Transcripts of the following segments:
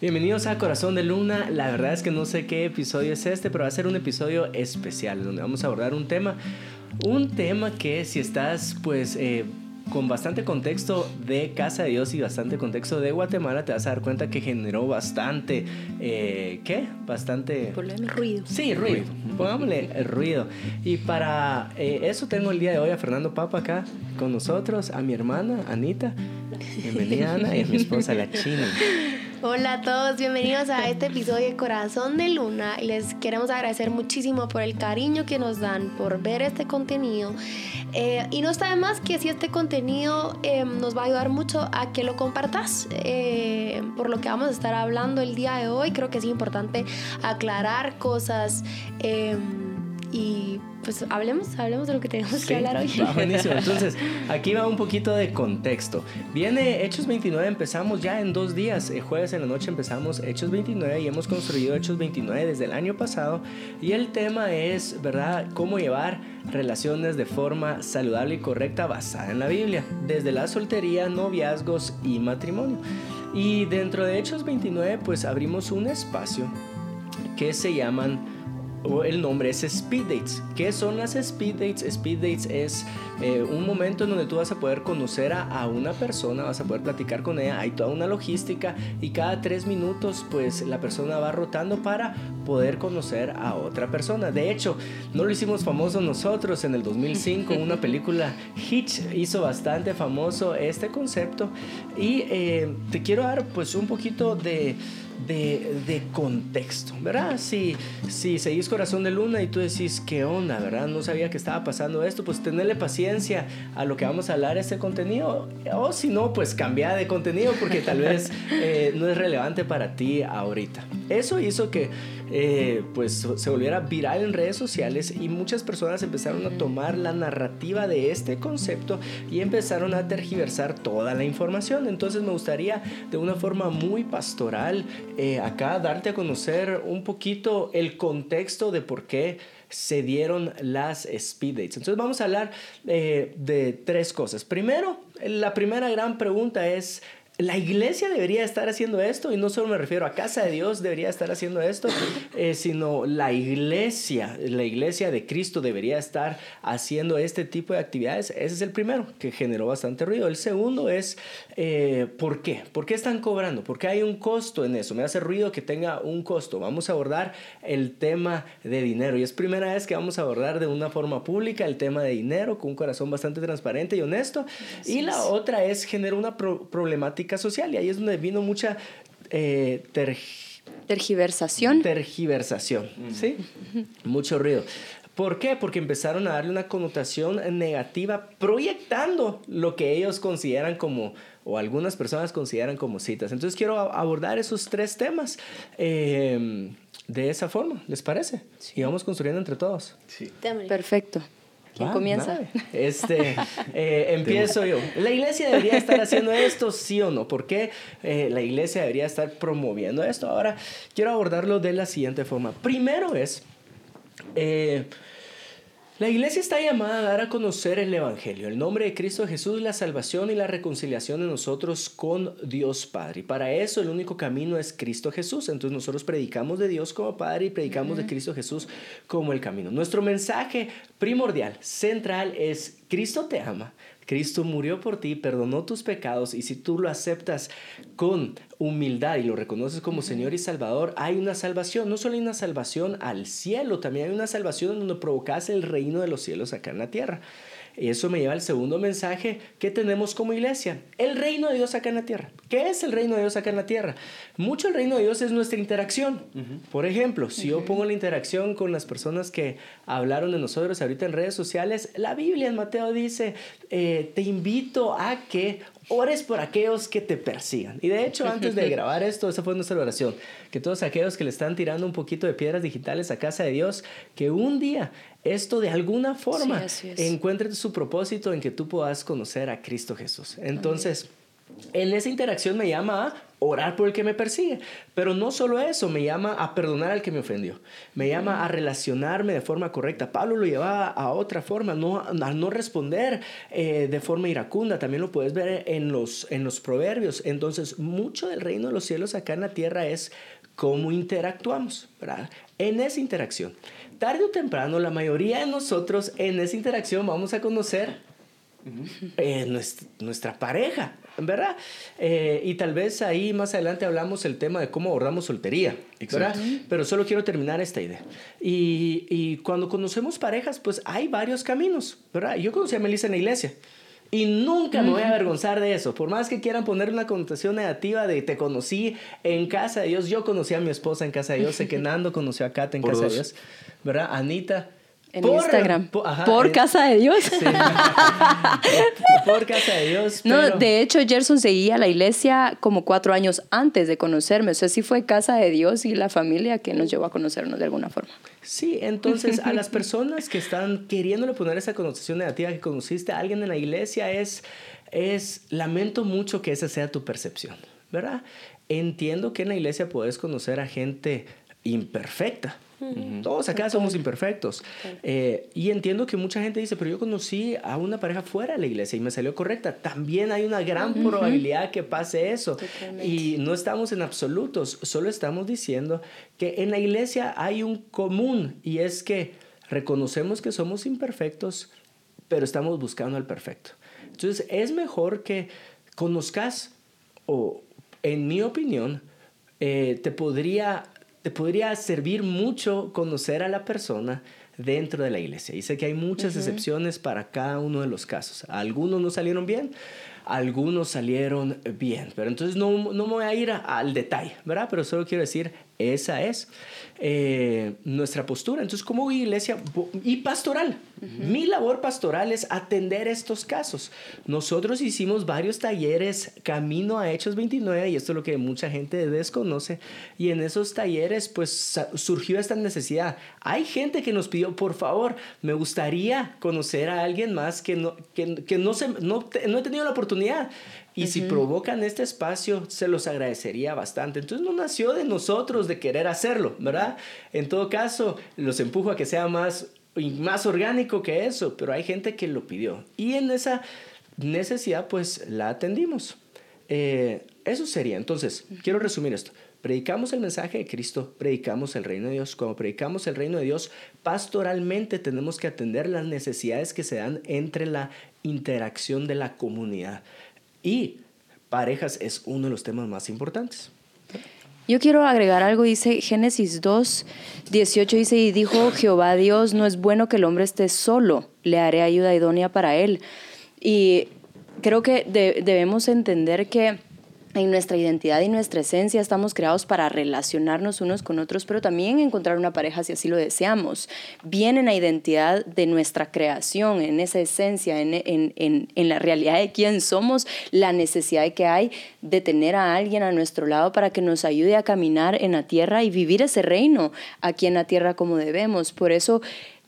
Bienvenidos a Corazón de Luna. La verdad es que no sé qué episodio es este, pero va a ser un episodio especial donde vamos a abordar un tema, un tema que si estás pues eh, con bastante contexto de Casa de Dios y bastante contexto de Guatemala, te vas a dar cuenta que generó bastante, eh, ¿qué? Bastante... Ruido. Sí, ruido. Pongámosle el ruido. Y para eh, eso tengo el día de hoy a Fernando Papa acá con nosotros, a mi hermana Anita. Bienvenida Ana y a mi esposa la China. Hola a todos, bienvenidos a este episodio de Corazón de Luna les queremos agradecer muchísimo por el cariño que nos dan, por ver este contenido. Eh, y no está de más que si este contenido eh, nos va a ayudar mucho a que lo compartas. Eh, por lo que vamos a estar hablando el día de hoy, creo que es importante aclarar cosas y pues hablemos, hablemos de lo que tenemos que hablar hoy. buenísimo. Entonces, aquí va un poquito de contexto. Viene Hechos 29, empezamos ya en dos días. El jueves en la noche empezamos Hechos 29 y hemos construido Hechos 29 desde el año pasado. Y el tema es, ¿verdad?, cómo llevar relaciones de forma saludable y correcta basada en la Biblia, desde la soltería, noviazgos y matrimonio. Y dentro de Hechos 29, pues abrimos un espacio que se llaman el nombre es Speed Dates. ¿Qué son las Speed Dates? Speed Dates es eh, un momento en donde tú vas a poder conocer a, una persona, vas a poder platicar con ella, hay toda una logística y cada tres minutos pues la persona va rotando para poder conocer a otra persona. De hecho, no lo hicimos famoso nosotros en el 2005, una película Hitch hizo bastante famoso este concepto y eh, te quiero dar pues un poquito de de, contexto, ¿verdad? Si, si seguís Corazón de Luna y tú decís, ¿qué onda, verdad? No sabía que estaba pasando esto, pues tenerle paciencia a lo que vamos a hablar este contenido, o si no, pues cambia de contenido porque tal vez eh, no es relevante para ti ahorita. Eso hizo que eh, pues se volviera viral en redes sociales y muchas personas empezaron a tomar la narrativa de este concepto y empezaron a tergiversar toda la información. Entonces me gustaría de una forma muy pastoral eh, acá darte a conocer un poquito el contexto de por qué se dieron las speed dates. Entonces vamos a hablar eh, de tres cosas. Primero, la primera gran pregunta es la iglesia debería estar haciendo esto, y no solo me refiero a casa de Dios debería estar haciendo esto, eh, sino la iglesia, la iglesia de Cristo debería estar haciendo este tipo de actividades. Ese es el primero, que generó bastante ruido. El segundo es, eh, ¿por qué? ¿Por qué están cobrando? ¿Por qué hay un costo en eso? Me hace ruido que tenga un costo. Vamos a abordar el tema de dinero, y es primera vez que vamos a abordar de una forma pública el tema de dinero, con un corazón bastante transparente y honesto. y la otra es generar una problemática social y ahí es donde vino mucha eh, tergiversación. Tergiversación, ¿sí? Mucho ruido. ¿Por qué? Porque empezaron a darle una connotación negativa proyectando lo que ellos consideran como, o algunas personas consideran como citas. Entonces quiero abordar esos tres temas eh, de esa forma, ¿les parece? Y vamos construyendo entre todos. Sí. Perfecto. ¿Quién comienza? Este, eh, empiezo yo. ¿La iglesia debería estar haciendo esto, sí o no? ¿Por qué eh, la iglesia debería estar promoviendo esto? Ahora, quiero abordarlo de la siguiente forma. Primero es, eh, la iglesia está llamada a dar a conocer el Evangelio, el nombre de Cristo Jesús, la salvación y la reconciliación de nosotros con Dios Padre. Y para eso el único camino es Cristo Jesús. Entonces nosotros predicamos de Dios como Padre y predicamos de Cristo Jesús como el camino. Nuestro mensaje primordial, central, es Cristo te ama. Cristo murió por ti, perdonó tus pecados y si tú lo aceptas con humildad y lo reconoces como Señor y Salvador, hay una salvación. No solo hay una salvación al cielo, también hay una salvación donde provocas el reino de los cielos acá en la tierra. Y eso me lleva al segundo mensaje que tenemos como iglesia. El reino de Dios acá en la tierra. ¿Qué es el reino de Dios acá en la tierra? Mucho el reino de Dios es nuestra interacción. Por ejemplo, si yo pongo la interacción con las personas que hablaron de nosotros ahorita en redes sociales, la Biblia en Mateo dice, eh, te invito a que ores por aquellos que te persigan. Y de hecho, antes de grabar esto, esa fue nuestra oración. Que todos aquellos que le están tirando un poquito de piedras digitales a casa de Dios, que un día esto de alguna forma encuentre su propósito en que tú puedas conocer a Cristo Jesús. Entonces, en esa interacción me llama a orar por el que me persigue. Pero no solo eso, me llama a perdonar al que me ofendió. Me llama a relacionarme de forma correcta. Pablo lo llevaba a otra forma, no, a no responder eh, de forma iracunda. También lo puedes ver en los, en los proverbios. Entonces, mucho del reino de los cielos acá en la tierra es cómo interactuamos, ¿verdad? En esa interacción. Tarde o temprano, la mayoría de nosotros en esa interacción vamos a conocer eh, nuestra, nuestra, pareja, ¿verdad? Eh, y tal vez ahí más adelante hablamos el tema de cómo abordamos soltería, ¿verdad? Pero solo quiero terminar esta idea. Y, y, cuando conocemos parejas, pues hay varios caminos, ¿verdad? Yo conocí a Melissa en la iglesia. Y nunca me voy a avergonzar de eso. Por más que quieran poner una connotación negativa de te conocí en casa de Dios. Yo conocí a mi esposa en casa de Dios. Sé que Nando conoció a Kate en casa de Dios. ¿Verdad? Anita en Instagram. Por, casa de Dios. por casa de Dios. No, de hecho, Gerson seguía la iglesia como cuatro años antes de conocerme. O sea, sí fue casa de Dios y la familia que nos llevó a conocernos de alguna forma. Sí, entonces a las personas que están queriéndole poner esa connotación negativa que conociste a alguien en la iglesia es, es lamento mucho que esa sea tu percepción, ¿verdad? Entiendo que en la iglesia puedes conocer a gente imperfecta todos acá somos imperfectos. Eh, y entiendo que mucha gente dice, pero yo conocí a una pareja fuera de la iglesia y me salió correcta. También hay una gran probabilidad que pase eso. Y no estamos en absolutos, solo estamos diciendo que en la iglesia hay un común y es que reconocemos que somos imperfectos, pero estamos buscando al perfecto. Entonces es mejor que conozcas, o en mi opinión, eh, te podría te podría servir mucho conocer a la persona dentro de la iglesia. Y sé que hay muchas excepciones para cada uno de los casos. Algunos no salieron bien, algunos salieron bien. Pero entonces no, no me voy a ir al detalle, ¿verdad? Pero solo quiero decir, esa es eh, nuestra postura. Entonces, como iglesia y pastoral, mi labor pastoral es atender estos casos. Nosotros hicimos varios talleres camino a Hechos 29 y esto es lo que mucha gente desconoce. Y en esos talleres, pues surgió esta necesidad. Hay gente que nos pidió, por favor, me gustaría conocer a alguien más que no, que, que no, se, no, no he tenido la oportunidad. Y si provocan este espacio, se los agradecería bastante. Entonces no nació de nosotros de querer hacerlo, ¿verdad? En todo caso, los empujo a que sea más, más orgánico que eso, pero hay gente que lo pidió. Y en esa necesidad, pues la atendimos. Eh, eso sería. Entonces, quiero resumir esto. Predicamos el mensaje de Cristo, predicamos el reino de Dios. Cuando predicamos el reino de Dios, pastoralmente tenemos que atender las necesidades que se dan entre la interacción de la comunidad. Y parejas es uno de los temas más importantes. Yo quiero agregar algo, dice Génesis 2, 18, dice, y dijo Jehová Dios, no es bueno que el hombre esté solo, le haré ayuda idónea para él. Y creo que debemos entender que en nuestra identidad y nuestra esencia estamos creados para relacionarnos unos con otros, pero también encontrar una pareja si así lo deseamos. Viene en la identidad de nuestra creación, en esa esencia, en, en, en, en, la realidad de quién somos, la necesidad que hay de tener a alguien a nuestro lado para que nos ayude a caminar en la tierra y vivir ese reino aquí en la tierra como debemos. Por eso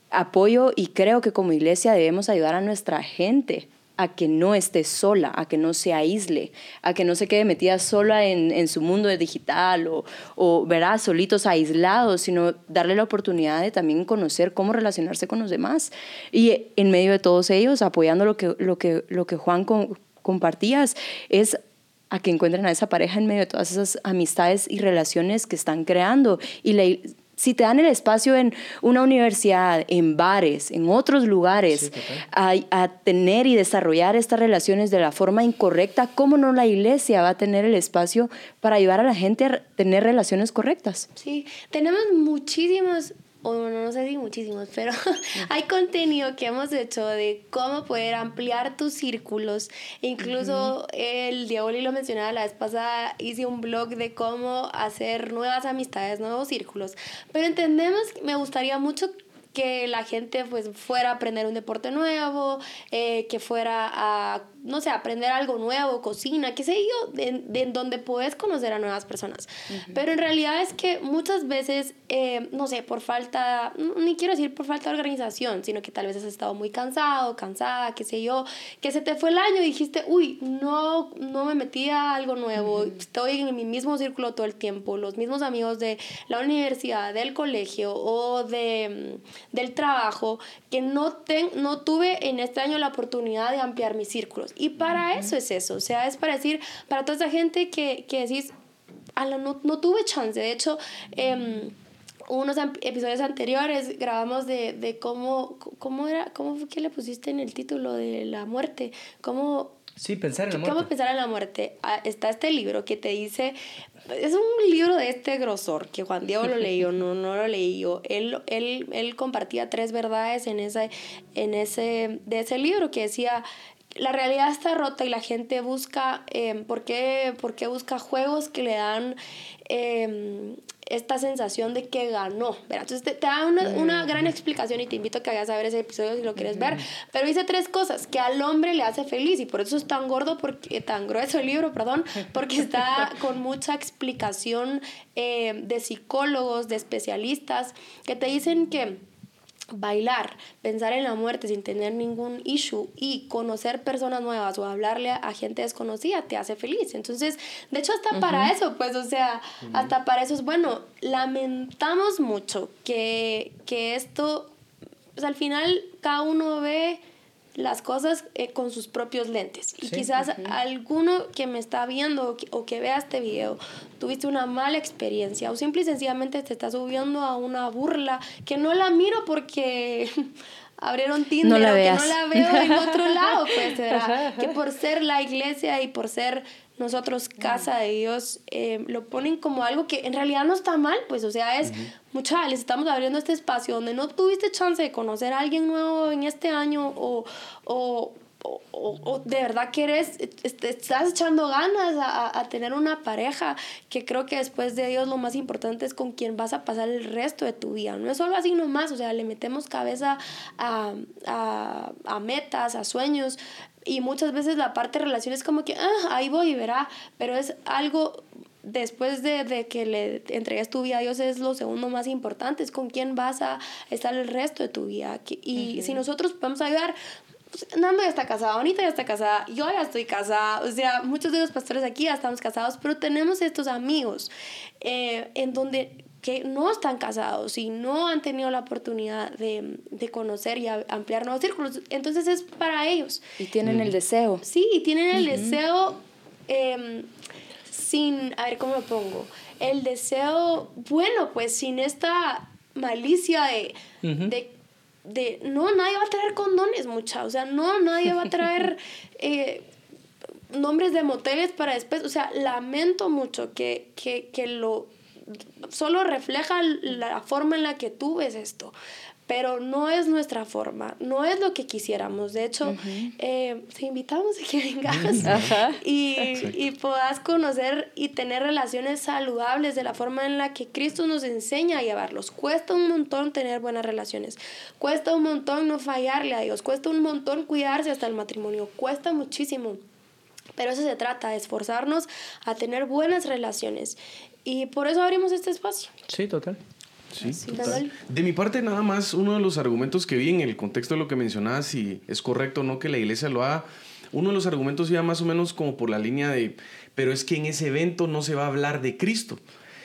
apoyo y creo que como iglesia debemos ayudar a nuestra gente a que no esté sola, a que no se aísle, a que no se quede metida sola en, su mundo digital o, o, verá, solitos aislados, sino darle la oportunidad de también conocer cómo relacionarse con los demás. Y en medio de todos ellos, apoyando lo que, lo que, lo que Juan compartías, es a que encuentren a esa pareja en medio de todas esas amistades y relaciones que están creando. Y la, si te dan el espacio en una universidad, en bares, en otros lugares, a, tener y desarrollar estas relaciones de la forma incorrecta, ¿cómo no la iglesia va a tener el espacio para ayudar a la gente a tener relaciones correctas? Sí, tenemos muchísimos o no sé si muchísimos, pero hay contenido que hemos hecho de cómo poder ampliar tus círculos. Incluso el Diablo lo mencionaba la vez pasada, hice un blog de cómo hacer nuevas amistades, nuevos círculos. Pero entendemos, me gustaría mucho que la gente pues fuera a aprender un deporte nuevo, eh, que fuera a, no sé, aprender algo nuevo, cocina, qué sé yo, de, de donde puedes conocer a nuevas personas. Pero en realidad es que muchas veces, eh, no sé, por falta, ni quiero decir por falta de organización, sino que tal vez has estado muy cansado, cansada, qué sé yo, que se te fue el año y dijiste, uy, no, no me metí a algo nuevo, estoy en mi mismo círculo todo el tiempo, los mismos amigos de la universidad, del colegio o de del trabajo que no, ten, no tuve en este año la oportunidad de ampliar mis círculos. Y para eso es eso, o sea, es para decir, para toda esa gente que, que decís, no, no tuve chance, de hecho... Eh, unos episodios anteriores grabamos de, de cómo, cómo era, cómo fue que le pusiste en el título de la muerte, cómo Sí, pensar en la muerte. ¿Cómo pensar en la muerte? Ah, está este libro que te dice, es un libro de este grosor, que Juan Diego lo leyó, no, no lo leí yo. Él, él, él compartía tres verdades en, esa, en ese, de ese libro que decía, la realidad está rota y la gente busca, eh, ¿por, qué, ¿por, qué, busca juegos que le dan eh, esta sensación de que ganó. Entonces te, da una, una, gran explicación y te invito a que vayas a ver ese episodio si lo quieres ver. Pero dice tres cosas que al hombre le hace feliz y por eso es tan gordo, porque, tan grueso el libro, perdón, porque está con mucha explicación eh, de psicólogos, de especialistas, que te dicen que bailar, pensar en la muerte sin tener ningún issue y conocer personas nuevas o hablarle a gente desconocida te hace feliz. Entonces, de hecho, hasta para eso, pues, o sea, hasta para eso es bueno. Lamentamos mucho que, que esto, pues al final cada uno ve las cosas eh, con sus propios lentes. Y quizás alguno que me está viendo o que, vea este video tuviste una mala experiencia o simple y sencillamente te está subiendo a una burla que no la miro porque abrieron Tinder no o que no la veo en otro lado, pues, que por ser la iglesia y por ser nosotros casa de Dios eh, lo ponen como algo que en realidad no está mal, pues o sea, es mucha, les estamos abriendo este espacio donde no tuviste chance de conocer a alguien nuevo en este año o, o, o, o de verdad quieres, estás echando ganas a, a, tener una pareja que creo que después de Dios lo más importante es con quien vas a pasar el resto de tu vida. No es solo así nomás, o sea, le metemos cabeza a, a, a metas, a sueños, y muchas veces la parte de relación es como que, ah, ahí voy y verá, pero es algo después de, de, que le entregues tu vida a Dios es lo segundo más importante, es con quién vas a estar el resto de tu vida. Y si nosotros podemos ayudar, pues, Nando ya está casada, Bonita ya está casada, yo ya estoy casada, o sea, muchos de los pastores aquí ya estamos casados, pero tenemos estos amigos eh, en donde que no están casados y no han tenido la oportunidad de, de conocer y ampliar nuevos círculos. Entonces es para ellos. Y tienen el deseo. Sí, tienen el deseo em, sin, a ver cómo lo pongo, el deseo, bueno, pues sin esta malicia de, de, de, no, nadie va a traer condones, mucha, o sea, no, nadie va a traer... Eh, nombres de moteles para después, o sea, lamento mucho que, que, que lo solo refleja la forma en la que tú ves esto, pero no es nuestra forma, no es lo que quisiéramos. De hecho, eh, te invitamos a que vengas y, y puedas conocer y tener relaciones saludables de la forma en la que Cristo nos enseña a llevarlos. Cuesta un montón tener buenas relaciones, cuesta un montón no fallarle a Dios, cuesta un montón cuidarse hasta el matrimonio, cuesta muchísimo. Pero eso se trata, de esforzarnos a tener buenas relaciones. Y por eso abrimos este espacio. Sí, total. Sí, total. De mi parte, nada más, uno de los argumentos que vi en el contexto de lo que mencionabas, si es correcto o no que la iglesia lo haga, uno de los argumentos iba más o menos como por la línea de, pero es que en ese evento no se va a hablar de Cristo.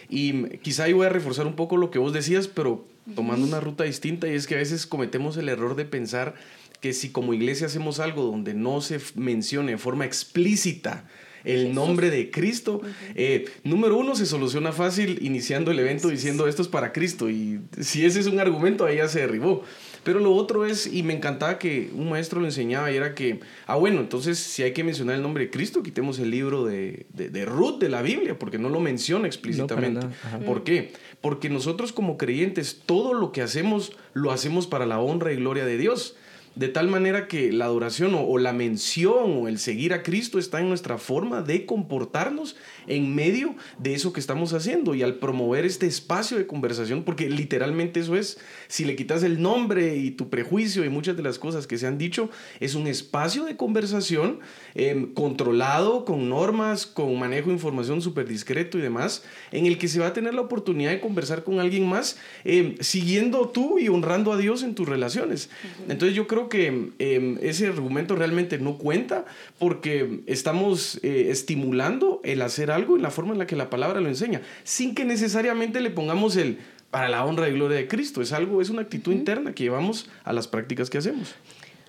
Y quizá ahí voy a reforzar un poco lo que vos decías, pero tomando una ruta distinta, y es que a veces cometemos el error de pensar que si como iglesia hacemos algo donde no se mencione de forma explícita el nombre de Cristo. Eh, número uno, se soluciona fácil iniciando el evento diciendo esto es para Cristo. Y si ese es un argumento, ahí ya se derribó. Pero lo otro es, y me encantaba que un maestro lo enseñaba, y era que, ah, bueno, entonces si hay que mencionar el nombre de Cristo, quitemos el libro de, de, Ruth de la Biblia, porque no lo menciona explícitamente. ¿Por qué? Porque nosotros como creyentes, todo lo que hacemos, lo hacemos para la honra y gloria de Dios. De tal manera que la adoración o, la mención o el seguir a Cristo está en nuestra forma de comportarnos en medio de eso que estamos haciendo y al promover este espacio de conversación, porque literalmente eso es, si le quitas el nombre y tu prejuicio y muchas de las cosas que se han dicho, es un espacio de conversación em, controlado, con normas, con manejo de información súper discreto y demás, en el que se va a tener la oportunidad de conversar con alguien más, em, siguiendo tú y honrando a Dios en tus relaciones. Entonces yo creo que em, ese argumento realmente no cuenta porque estamos eh, estimulando el hacer algo en la forma en la que la palabra lo enseña, sin que necesariamente le pongamos el para la honra y gloria de Cristo. Es algo, es una actitud interna que llevamos a las prácticas que hacemos.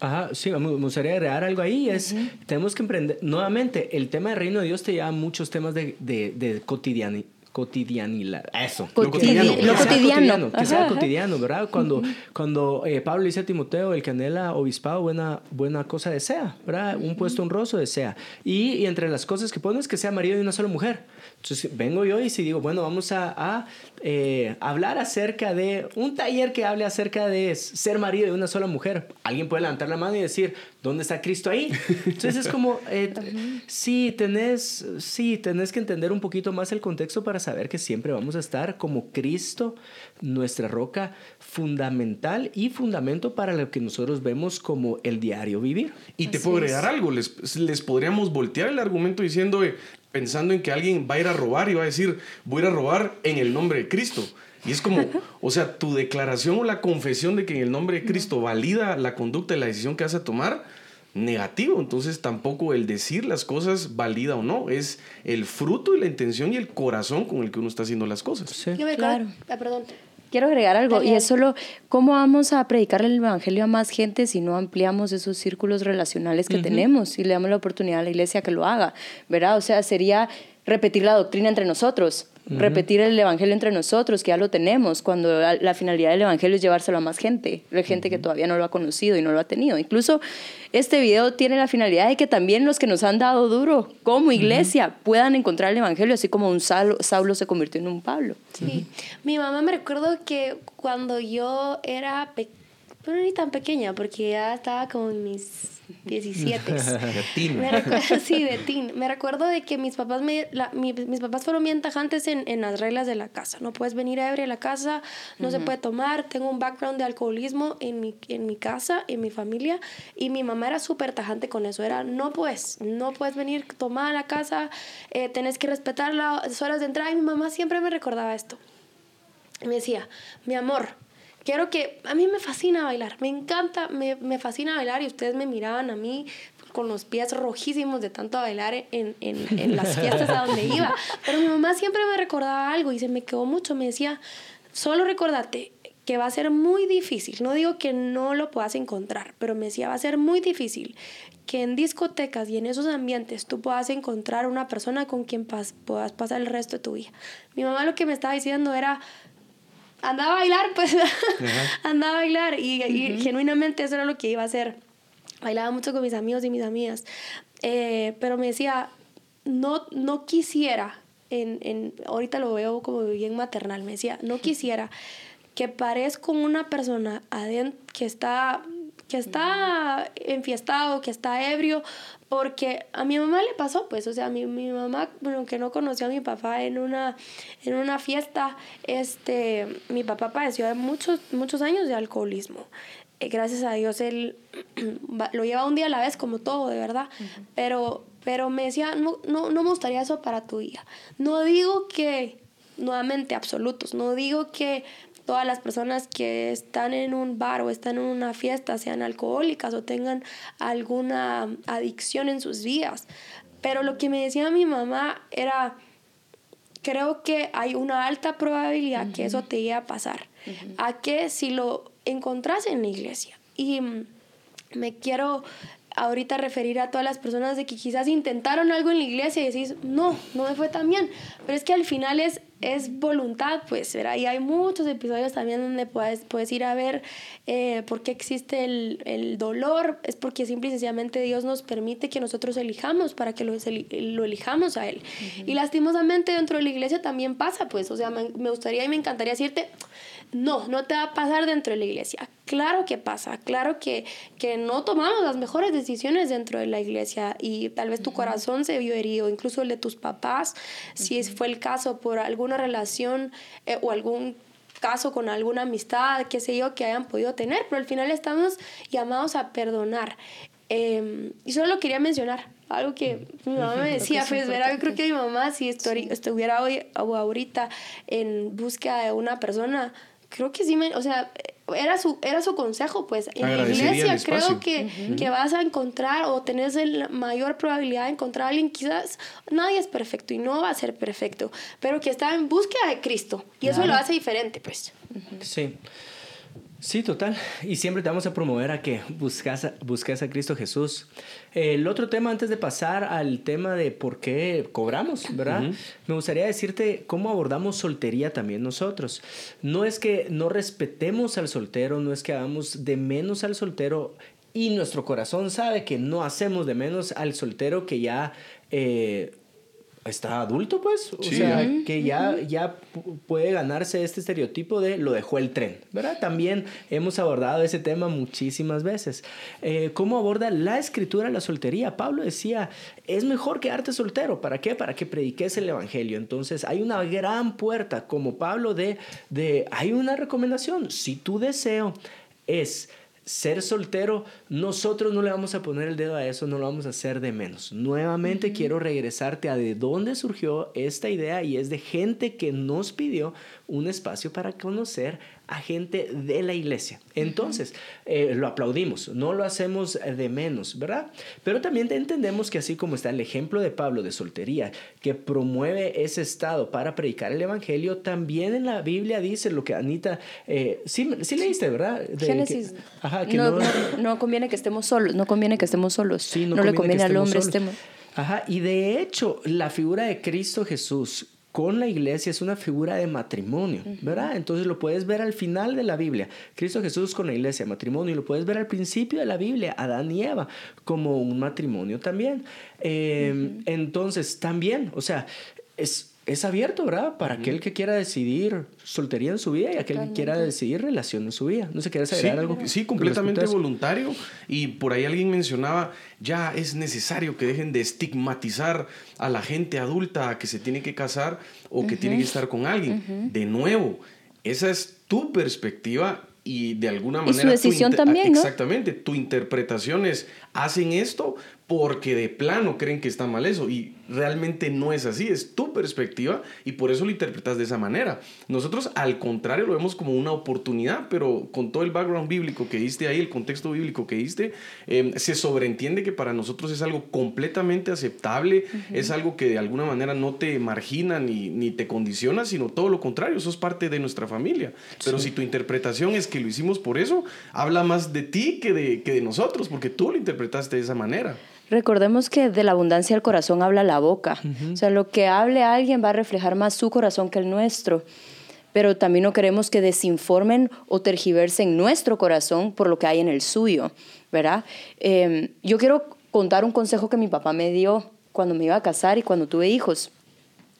Ajá, sí, me gustaría agregar algo ahí. Es, tenemos que emprender, nuevamente, el tema del reino de Dios te lleva a muchos temas de, de, de cotidianidad cotidianidad. Eso. lo cotidiano. Lo cotidiano. Que sea cotidiano, ¿verdad? Cuando, cuando eh, Pablo dice a Timoteo, el que anhela obispado, buena, buena cosa desea, ¿verdad? Un puesto honroso desea. Y, y, entre las cosas que pones, que sea marido de una sola mujer. Entonces vengo yo y si digo, bueno, vamos a, a eh, hablar acerca de un taller que hable acerca de ser marido de una sola mujer. Alguien puede levantar la mano y decir, ¿dónde está Cristo ahí? Entonces es como, eh, sí, tenés, sí, tenés que entender un poquito más el contexto para saber que siempre vamos a estar como Cristo, nuestra roca fundamental y fundamento para lo que nosotros vemos como el diario vivir. Y te puedo agregar algo, les, les podríamos voltear el argumento diciendo, pensando en que alguien va a ir a robar y va a decir, voy a ir a robar en el nombre de Cristo. Y es como, o sea, tu declaración o la confesión de que en el nombre de Cristo valida la conducta y la decisión que vas a tomar, negativo. Entonces tampoco el decir las cosas valida o no, es el fruto y la intención y el corazón con el que uno está haciendo las cosas. Sí, claro. Ah, perdón quiero agregar algo y es solo cómo vamos a predicar el evangelio a más gente si no ampliamos esos círculos relacionales que tenemos y le damos la oportunidad a la iglesia que lo haga, ¿verdad? O sea, sería repetir la doctrina entre nosotros, repetir el evangelio entre nosotros, que ya lo tenemos, cuando la, finalidad del evangelio es llevárselo a más gente, la gente que todavía no lo ha conocido y no lo ha tenido. Incluso este video tiene la finalidad de que también los que nos han dado duro como iglesia puedan encontrar el evangelio, así como un Saulo, Saulo se convirtió en un Pablo. Sí, mi mamá me recuerdo que cuando yo era pequeña, bueno, ni tan pequeña, porque ya estaba como en mis 17. de teen. Me recuerdo, sí, de teen. Me recuerdo de que mis papás, me, mis papás fueron bien tajantes en, en, las reglas de la casa. No puedes venir ebrio a la casa, no se puede tomar. Tengo un background de alcoholismo en mi, en mi casa, en mi familia. Y mi mamá era súper tajante con eso. Era, no puedes, no puedes venir tomar a la casa, eh, tenés que respetar las horas de entrada. Y mi mamá siempre me recordaba esto. me decía, mi amor, quiero que, a mí me fascina bailar, me encanta, me, me fascina bailar y ustedes me miraban a mí con los pies rojísimos de tanto bailar en, en, en las fiestas a donde iba. Pero mi mamá siempre me recordaba algo y se me quedó mucho, me decía, solo recordate que va a ser muy difícil, no digo que no lo puedas encontrar, pero me decía, va a ser muy difícil que en discotecas y en esos ambientes tú puedas encontrar una persona con quien puedas pasar el resto de tu vida. Mi mamá lo que me estaba diciendo era, andaba a bailar, pues. Andaba a bailar. Y, genuinamente eso era lo que iba a hacer. Bailaba mucho con mis amigos y mis amigas, eh, pero me decía, no, no quisiera, en, en, ahorita lo veo como bien maternal, me decía, no quisiera que parezca una persona que está que está enfiestado, que está ebrio, porque a mi mamá le pasó, pues, o sea, mi, mi mamá, bueno, que no conoció a mi papá en una, en una fiesta, este, mi papá padeció de muchos, muchos años de alcoholismo. Eh, gracias a Dios él lo lleva un día a la vez, como todo, de verdad, pero, pero me decía, no, no, no me gustaría eso para tu hija. No digo que, nuevamente, absolutos, no digo que todas las personas que están en un bar o están en una fiesta sean alcohólicas o tengan alguna adicción en sus vidas. Pero lo que me decía mi mamá era, creo que hay una alta probabilidad que eso te llegue a pasar. A que si lo encontrás en la iglesia. Y me quiero ahorita referir a todas las personas de que quizás intentaron algo en la iglesia y decís, no, no me fue tan bien. Pero es que al final es es voluntad, pues, ¿verdad? Y hay muchos episodios también donde puedes, puedes ir a ver eh, por qué existe el, el, dolor. Es porque simple y sencillamente Dios nos permite que nosotros elijamos para que lo, lo elijamos a Él. Y lastimosamente dentro de la iglesia también pasa, pues, o sea, me, me gustaría y me encantaría decirte, no, no te va a pasar dentro de la iglesia. Claro que pasa, claro que, que no tomamos las mejores decisiones dentro de la iglesia y tal vez tu corazón se vio herido, incluso el de tus papás, si fue el caso por alguna relación eh, o algún caso con alguna amistad, qué sé yo, que hayan podido tener, pero al final estamos llamados a perdonar. Em, y solo lo quería mencionar, algo que mi mamá me decía, pues, verá, yo creo que mi mamá, si estuviera hoy o ahorita en búsqueda de una persona, creo que sí me, o sea, era su, era su consejo, pues. En la iglesia creo que, que, vas a encontrar o tenés la mayor probabilidad de encontrar a alguien, quizás nadie es perfecto y no va a ser perfecto, pero que está en búsqueda de Cristo. Y eso lo hace diferente, pues. Sí. Sí, total. Y siempre te vamos a promover a que buscas, busques a Cristo Jesús. El otro tema, antes de pasar al tema de por qué cobramos, ¿verdad? Me gustaría decirte cómo abordamos soltería también nosotros. No es que no respetemos al soltero, no es que hagamos de menos al soltero y nuestro corazón sabe que no hacemos de menos al soltero que ya eh, está adulto, pues. O sea, que ya, ya puede ganarse este estereotipo de lo dejó el tren, ¿verdad? También hemos abordado ese tema muchísimas veces. Eh, ¿Cómo aborda la escritura la soltería? Pablo decía, es mejor quedarte soltero. ¿Para qué? Para que prediques el evangelio. Entonces, hay una gran puerta, como Pablo, de, de hay una recomendación. Si tu deseo es ser soltero, nosotros no le vamos a poner el dedo a eso, no lo vamos a hacer de menos. Nuevamente quiero regresarte a de dónde surgió esta idea y es de gente que nos pidió un espacio para conocer a gente de la iglesia. Entonces, eh, lo aplaudimos, no lo hacemos de menos, ¿verdad? Pero también entendemos que así como está el ejemplo de Pablo de soltería, que promueve ese estado para predicar el Evangelio, también en la Biblia dice lo que Anita, eh, sí, sí, leíste, ¿verdad? Génesis. ajá, que no, no, conviene que estemos solos, no conviene que estemos solos, no, le conviene al hombre estemos. Ajá, y de hecho, la figura de Cristo Jesús con la iglesia es una figura de matrimonio, ¿verdad? Entonces lo puedes ver al final de la Biblia, Cristo Jesús con la iglesia, matrimonio, y lo puedes ver al principio de la Biblia, Adán y Eva, como un matrimonio también. Em, entonces, también, o sea, es, es abierto, ¿verdad? Para aquel que quiera decidir soltería en su vida y aquel que quiera decidir relación en su vida. No sé, ¿quieres agregar sí, algo? Sí, completamente voluntario. Y por ahí alguien mencionaba, ya es necesario que dejen de estigmatizar a la gente adulta que se tiene que casar o que tiene que estar con alguien. De nuevo, esa es tu perspectiva y de alguna manera... Y su decisión también, ¿no? Exactamente, tu interpretación es, hacen esto porque de plano creen que está mal eso y realmente no es así, es tu perspectiva y por eso lo interpretas de esa manera. Nosotros al contrario lo vemos como una oportunidad, pero con todo el background bíblico que diste ahí, el contexto bíblico que diste, em, se sobreentiende que para nosotros es algo completamente aceptable, es algo que de alguna manera no te margina ni, ni te condiciona, sino todo lo contrario, eso es parte de nuestra familia. Pero si tu interpretación es que lo hicimos por eso, habla más de ti que de, que de nosotros, porque tú lo interpretaste de esa manera. Recordemos que de la abundancia del corazón habla la boca. O sea, lo que hable alguien va a reflejar más su corazón que el nuestro. Pero también no queremos que desinformen o tergiversen nuestro corazón por lo que hay en el suyo, ¿verdad? Em, yo quiero contar un consejo que mi papá me dio cuando me iba a casar y cuando tuve hijos.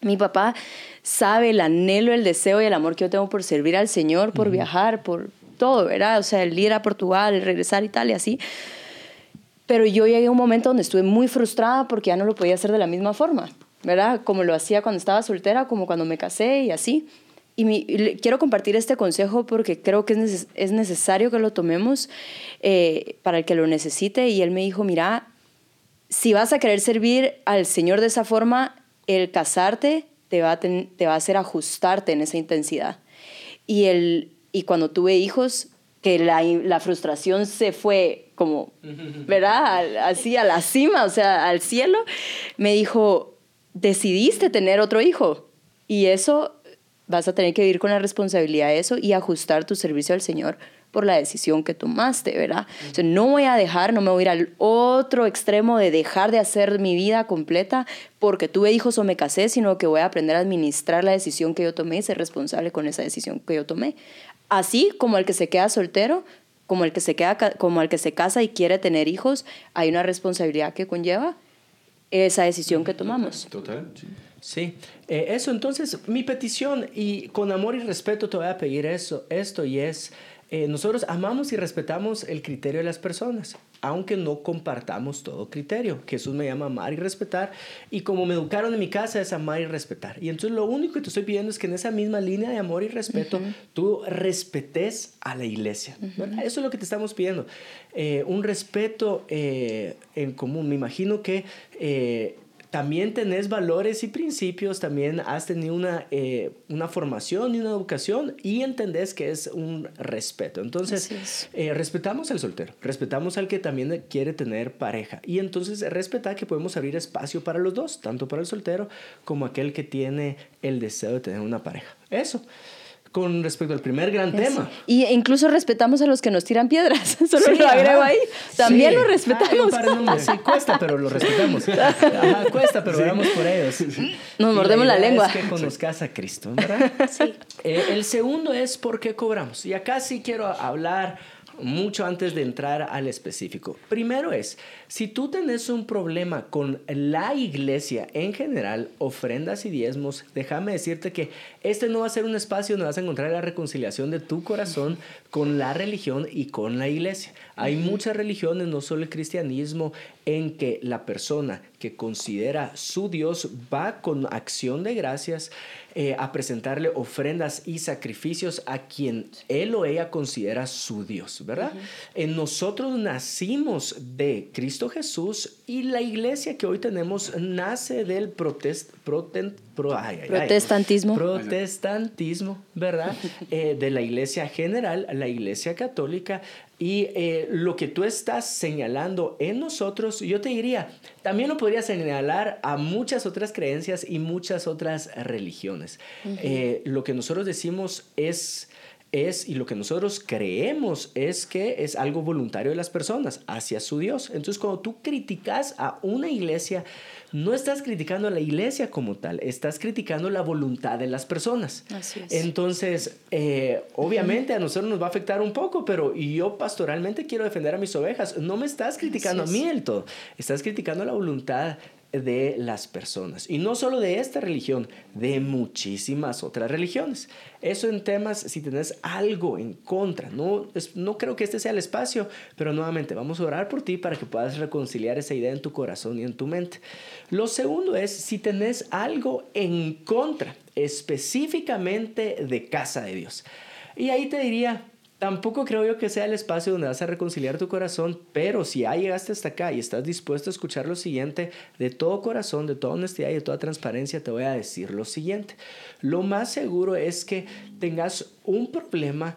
Mi papá sabe el anhelo, el deseo y el amor que yo tengo por servir al Señor, por viajar, por todo, ¿verdad? O sea, el ir a Portugal, el regresar tal y así. Pero yo llegué a un momento donde estuve muy frustrada porque ya no lo podía hacer de la misma forma, ¿verdad? Como lo hacía cuando estaba soltera, como cuando me casé y así. Y, quiero compartir este consejo porque creo que es, es necesario que lo tomemos eh, para el que lo necesite. Y él me dijo, mira, si vas a querer servir al Señor de esa forma, el casarte te va a, te va a hacer ajustarte en esa intensidad. Y, el, y cuando tuve hijos, que la, la frustración se fue como, ¿verdad? Así a la cima, o sea, al cielo, me dijo, decidiste tener otro hijo y eso vas a tener que vivir con la responsabilidad de eso y ajustar tu servicio al Señor por la decisión que tomaste, ¿verdad? O sea, no voy a dejar, no me voy a ir al otro extremo de dejar de hacer mi vida completa porque tuve hijos o me casé, sino que voy a aprender a administrar la decisión que yo tomé y ser responsable con esa decisión que yo tomé. Así como el que se queda soltero, como el que se queda como el que se casa y quiere tener hijos, hay una responsabilidad que conlleva esa decisión que tomamos. Total. Sí, eh, eso entonces mi petición y con amor y respeto te voy a pedir eso, esto y es eh, nosotros amamos y respetamos el criterio de las personas, aunque no compartamos todo criterio. Jesús me llama amar y respetar, y como me educaron en mi casa es amar y respetar. Y entonces lo único que te estoy pidiendo es que en esa misma línea de amor y respeto tú respetes a la iglesia. Eso es lo que te estamos pidiendo. Eh, un respeto eh, en común. Me imagino que también tenés valores y principios, también has tenido una, eh, una formación y una educación y entendés que es un respeto. Entonces, eh, respetamos al soltero, respetamos al que también quiere tener pareja y entonces respeta que podemos abrir espacio para los dos, tanto para el soltero como aquel que tiene el deseo de tener una pareja. Eso con respecto al primer gran tema. Y incluso respetamos a los que nos tiran piedras. Solo lo agrego ahí. También lo respetamos. sí, cuesta, pero lo respetamos. cuesta, pero oramos por ellos. Nos mordemos la, lengua. Es que conozcas a Cristo, ¿verdad? Sí. Eh, el segundo es por qué cobramos. Y acá sí quiero hablar mucho antes de entrar al específico. Primero es, si tú tenés un problema con la iglesia en general, ofrendas y diezmos, déjame decirte que este no va a ser un espacio donde vas a encontrar la reconciliación de tu corazón con la religión y con la iglesia. Hay muchas religiones, no solo el cristianismo, en que la persona que considera su Dios va con acción de gracias eh, a presentarle ofrendas y sacrificios a quien él o ella considera su Dios, ¿verdad? En nosotros nacimos de Cristo Jesús y la iglesia que hoy tenemos nace del protest, protestantismo. Protestantismo, ¿verdad? Eh, de la iglesia general, la iglesia católica. Y eh, lo que tú estás señalando en nosotros, yo te diría, también lo podría señalar a muchas otras creencias y muchas otras religiones. Eh, lo que nosotros decimos es es, y lo que nosotros creemos es que es algo voluntario de las personas hacia su Dios. Entonces, cuando tú criticas a una iglesia, no estás criticando a la iglesia como tal, estás criticando la voluntad de las personas. Así es. Entonces, eh, obviamente a nosotros nos va a afectar un poco, pero yo pastoralmente quiero defender a mis ovejas. No me estás criticando a mí del todo, estás criticando la voluntad de las personas. Y no solo de esta religión, de muchísimas otras religiones. Eso en temas, si tenés algo en contra, no, no creo que este sea el espacio, pero nuevamente vamos a orar por ti para que puedas reconciliar esa idea en tu corazón y en tu mente. Lo segundo es, si tenés algo en contra, específicamente de casa de Dios. Y ahí te diría, Tampoco creo yo que sea el espacio donde vas a reconciliar tu corazón, pero si ya llegaste hasta acá y estás dispuesto a escuchar lo siguiente, de todo corazón, de toda honestidad y de toda transparencia, te voy a decir lo siguiente. Lo más seguro es que tengas un problema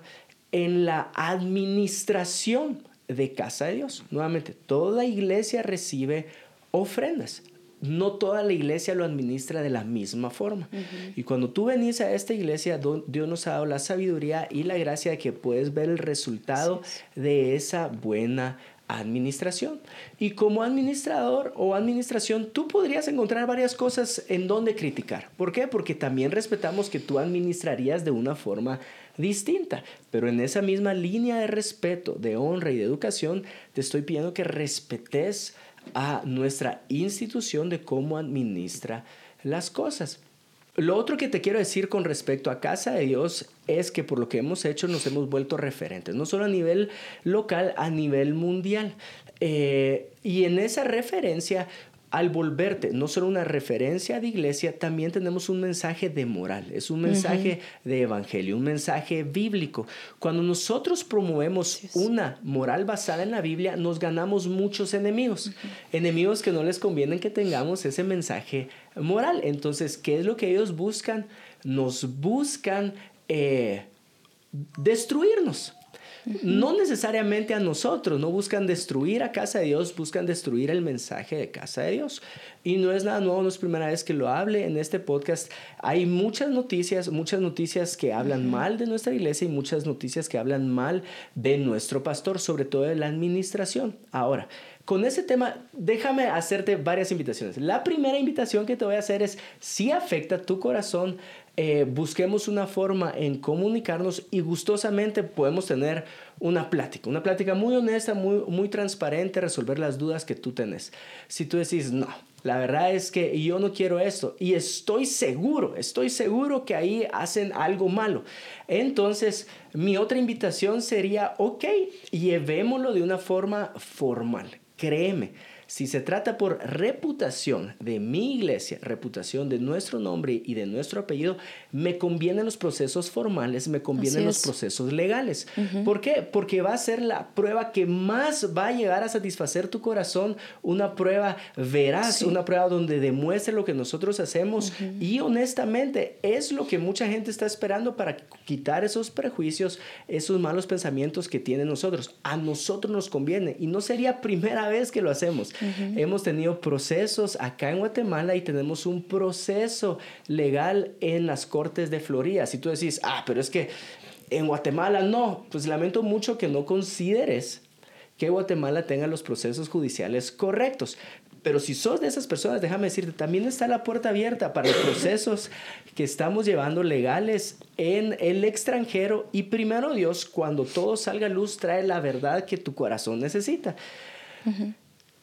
en la administración de casa de Dios. Nuevamente, toda iglesia recibe ofrendas no toda la iglesia lo administra de la misma forma. Y cuando tú venís a esta iglesia, Dios nos ha dado la sabiduría y la gracia de que puedes ver el resultado de esa buena administración. Y como administrador o administración, tú podrías encontrar varias cosas en donde criticar. ¿Por qué? Porque también respetamos que tú administrarías de una forma distinta. Pero en esa misma línea de respeto, de honra y de educación, te estoy pidiendo que respetes a nuestra institución de cómo administra las cosas. Lo otro que te quiero decir con respecto a Casa de Dios es que por lo que hemos hecho nos hemos vuelto referentes, no solo a nivel local, a nivel mundial. Eh, y en esa referencia al volverte no solo una referencia de iglesia, también tenemos un mensaje de moral, es un mensaje de evangelio, un mensaje bíblico. Cuando nosotros promovemos una moral basada en la Biblia, nos ganamos muchos enemigos, enemigos que no les convienen que tengamos ese mensaje moral. Entonces, ¿qué es lo que ellos buscan? Nos buscan eh, destruirnos. No necesariamente a nosotros, no buscan destruir a casa de Dios, buscan destruir el mensaje de casa de Dios. Y no es nada nuevo, no es primera vez que lo hable en este podcast. Hay muchas noticias, muchas noticias que hablan mal de nuestra iglesia y muchas noticias que hablan mal de nuestro pastor, sobre todo de la administración. Ahora, con ese tema, déjame hacerte varias invitaciones. La primera invitación que te voy a hacer es, si afecta tu corazón, eh, busquemos una forma en comunicarnos y gustosamente podemos tener una plática, una plática muy honesta, muy, muy transparente, resolver las dudas que tú tenés. Si tú decís, no, la verdad es que yo no quiero esto y estoy seguro, estoy seguro que ahí hacen algo malo. Entonces, mi otra invitación sería, ok, llevémoslo de una forma formal. Créeme, si se trata por reputación de mi iglesia, reputación de nuestro nombre y de nuestro apellido, me convienen los procesos formales, me convienen los procesos legales. ¿Por qué? Porque va a ser la prueba que más va a llegar a satisfacer tu corazón, una prueba veraz, una prueba donde demuestre lo que nosotros hacemos y honestamente es lo que mucha gente está esperando para quitar esos prejuicios, esos malos pensamientos que tienen nosotros. A nosotros nos conviene y no sería primera vez que lo hacemos. Hemos tenido procesos acá en Guatemala y tenemos un proceso legal en las Cortes de Florida. Si tú decís, ah, pero es que en Guatemala no, pues lamento mucho que no consideres que Guatemala tenga los procesos judiciales correctos. Pero si sos de esas personas, déjame decirte, también está la puerta abierta para los procesos que estamos llevando legales en el extranjero. Y primero Dios, cuando todo salga a luz, trae la verdad que tu corazón necesita.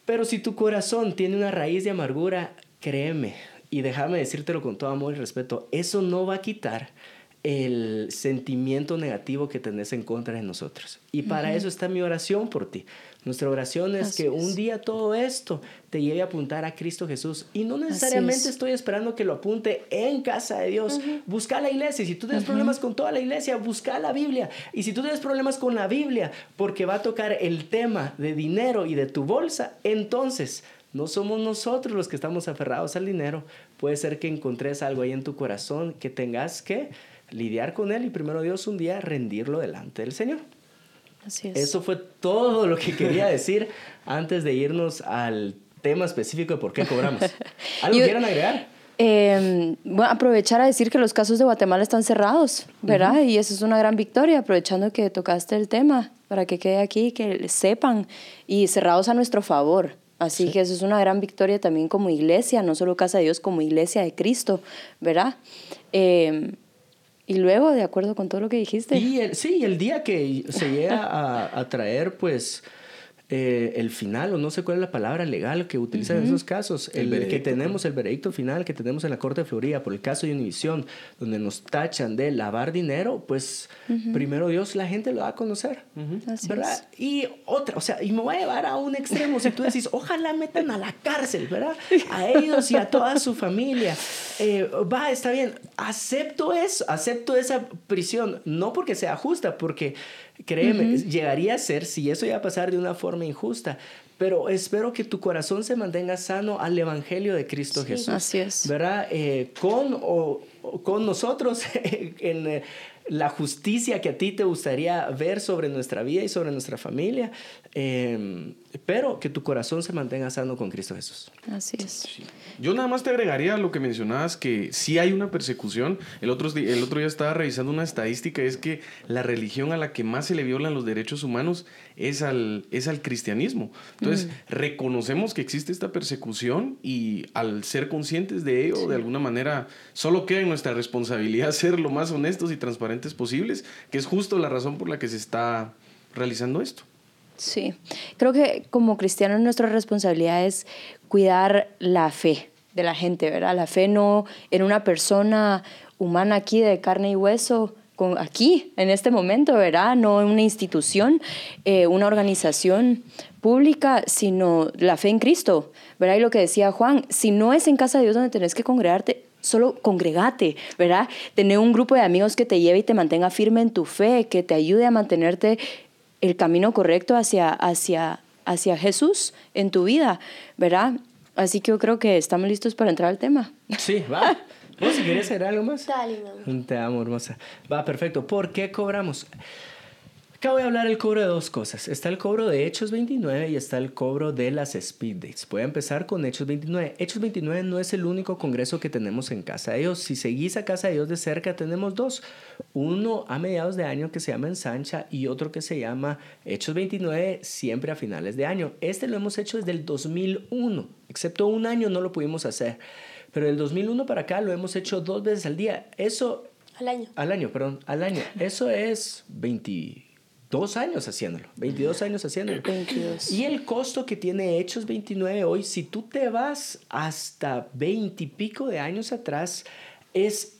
Pero si tu corazón tiene una raíz de amargura, créeme, y déjame decírtelo con todo amor y respeto, eso no va a quitar el sentimiento negativo que tenés en contra de nosotros. Y para eso está mi oración por ti. Nuestra oración es que un día todo esto te lleve a apuntar a Cristo Jesús. Y no necesariamente estoy esperando que lo apunte en casa de Dios. Busca la iglesia. Si tú tienes problemas con toda la iglesia, busca la Biblia. Y si tú tienes problemas con la Biblia, porque va a tocar el tema de dinero y de tu bolsa, entonces no somos nosotros los que estamos aferrados al dinero. Puede ser que encontres algo ahí en tu corazón que tengas que lidiar con él y primero Dios un día rendirlo delante del Señor. Eso fue todo lo que quería decir antes de irnos al tema específico de por qué cobramos. ¿Algo quieran agregar? Eh, bueno, aprovechar a decir que los casos de Guatemala están cerrados, ¿verdad? Y eso es una gran victoria, aprovechando que tocaste el tema, para que quede aquí, que sepan, y cerrados a nuestro favor. Así que eso es una gran victoria también como iglesia, no solo Casa de Dios, como iglesia de Cristo, ¿verdad? Eh, y luego, de acuerdo con todo lo que dijiste. Y el, sí, el día que se llega a, a traer, pues, eh, el final, o no sé cuál es la palabra legal que utilizan en esos casos, el, que tenemos, el veredicto final que tenemos en la Corte de Florida por el caso de Univision, donde nos tachan de lavar dinero, pues primero Dios, la gente lo va a conocer, ¿verdad? Y otra, o sea, y me voy a llevar a un extremo, si tú decís, ojalá metan a la cárcel, ¿verdad? A ellos y a toda su familia. Eh, va, está bien, acepto eso, acepto esa prisión, no porque sea justa, porque Créeme, llegaría a ser si eso iba a pasar de una forma injusta. Pero espero que tu corazón se mantenga sano al Evangelio de Cristo Jesús. Así es. ¿Verdad? Eh, con, o, con nosotros en eh, la justicia que a ti te gustaría ver sobre nuestra vida y sobre nuestra familia. Eh, pero que tu corazón se mantenga sano con Cristo Jesús. Así es. Yo nada más te agregaría lo que mencionabas, que sí hay una persecución. El otro, el otro día estaba revisando una estadística, es que la religión a la que más se le violan los derechos humanos es al, es al cristianismo. Entonces, mm. reconocemos que existe esta persecución y al ser conscientes de ello, de alguna manera, solo queda en nuestra responsabilidad ser lo más honestos y transparentes posibles, que es justo la razón por la que se está realizando esto. Sí, creo que como cristianos nuestra responsabilidad es cuidar la fe de la gente, ¿verdad? La fe no en una persona humana aquí de carne y hueso, con, aquí, en este momento, ¿verdad? No en una institución, eh, una organización pública, sino la fe en Cristo, ¿verdad? Y lo que decía Juan, si no es en casa de Dios donde tenés que congregarte, solo congregate, ¿verdad? Tener un grupo de amigos que te lleve y te mantenga firme en tu fe, que te ayude a mantenerte el camino correcto hacia, hacia, hacia Jesús en tu vida, ¿verdad? Así que yo creo que estamos listos para entrar al tema. Sí, va. ¿Vos si quieres hacer algo más? Dale, Te amo, hermosa. Va, perfecto. ¿Por qué cobramos? Acá voy a hablar el cobro de dos cosas. Está el cobro de Hechos 29 y está el cobro de las speed dates. Voy a empezar con Hechos 29. Hechos 29 no es el único congreso que tenemos en Casa de Dios. Si seguís a Casa de Dios de cerca, tenemos dos. Uno a mediados de año que se llama Ensancha y otro que se llama Hechos 29 siempre a finales de año. Este lo hemos hecho desde el 2001, excepto un año no lo pudimos hacer. Pero del 2001 para acá lo hemos hecho dos veces al día. Eso... Al año. Al año, perdón. Al año. Eso es 20 dos años haciéndolo, 22 años haciéndolo. 22. Y el costo que tiene Hechos 29 hoy, si tú te vas hasta 20 y pico de años atrás, es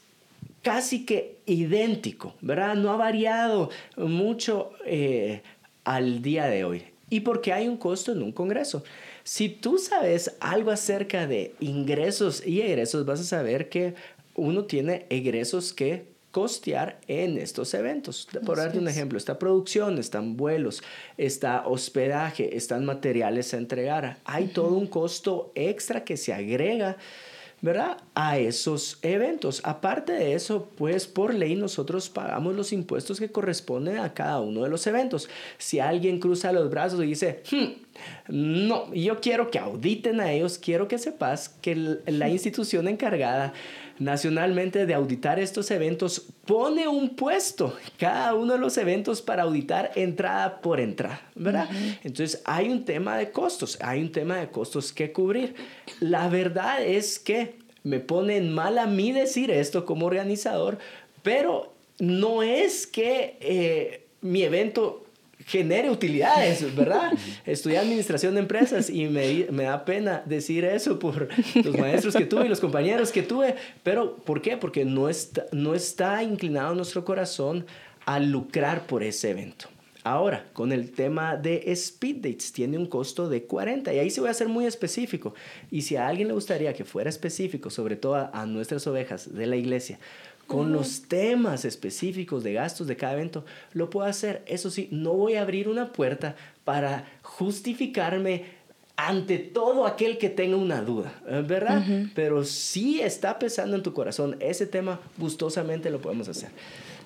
casi que idéntico, ¿verdad? No ha variado mucho eh, al día de hoy. Y porque hay un costo en un congreso. Si tú sabes algo acerca de ingresos y egresos, vas a saber que uno tiene egresos que costear en estos eventos. Por darte un ejemplo, está producción, están vuelos, está hospedaje, están materiales a entregar. Hay todo un costo extra que se agrega. ¿verdad? A esos eventos. Aparte de eso, pues por ley nosotros pagamos los impuestos que corresponden a cada uno de los eventos. Si alguien cruza los brazos y dice, hmm, no, yo quiero que auditen a ellos, quiero que sepas que la institución encargada nacionalmente de auditar estos eventos pone un puesto cada uno de los eventos para auditar entrada por entrada, ¿verdad? Entonces hay un tema de costos, hay un tema de costos que cubrir. La verdad es que me pone mal a mí decir esto como organizador, pero no es que eh, mi evento genere utilidades, ¿verdad? Estudié administración de empresas y me, me, da pena decir eso por los maestros que tuve y los compañeros que tuve, pero ¿por qué? Porque no está, no está inclinado nuestro corazón a lucrar por ese evento. Ahora, con el tema de speed dates, tiene un costo de 40 y ahí se voy a ser muy específico. Y si a alguien le gustaría que fuera específico, sobre todo a nuestras ovejas de la iglesia, con los temas específicos de gastos de cada evento, lo puedo hacer. Eso sí, no voy a abrir una puerta para justificarme ante todo aquel que tenga una duda, ¿eh? ¿verdad? Pero si está pesando en tu corazón ese tema, gustosamente lo podemos hacer.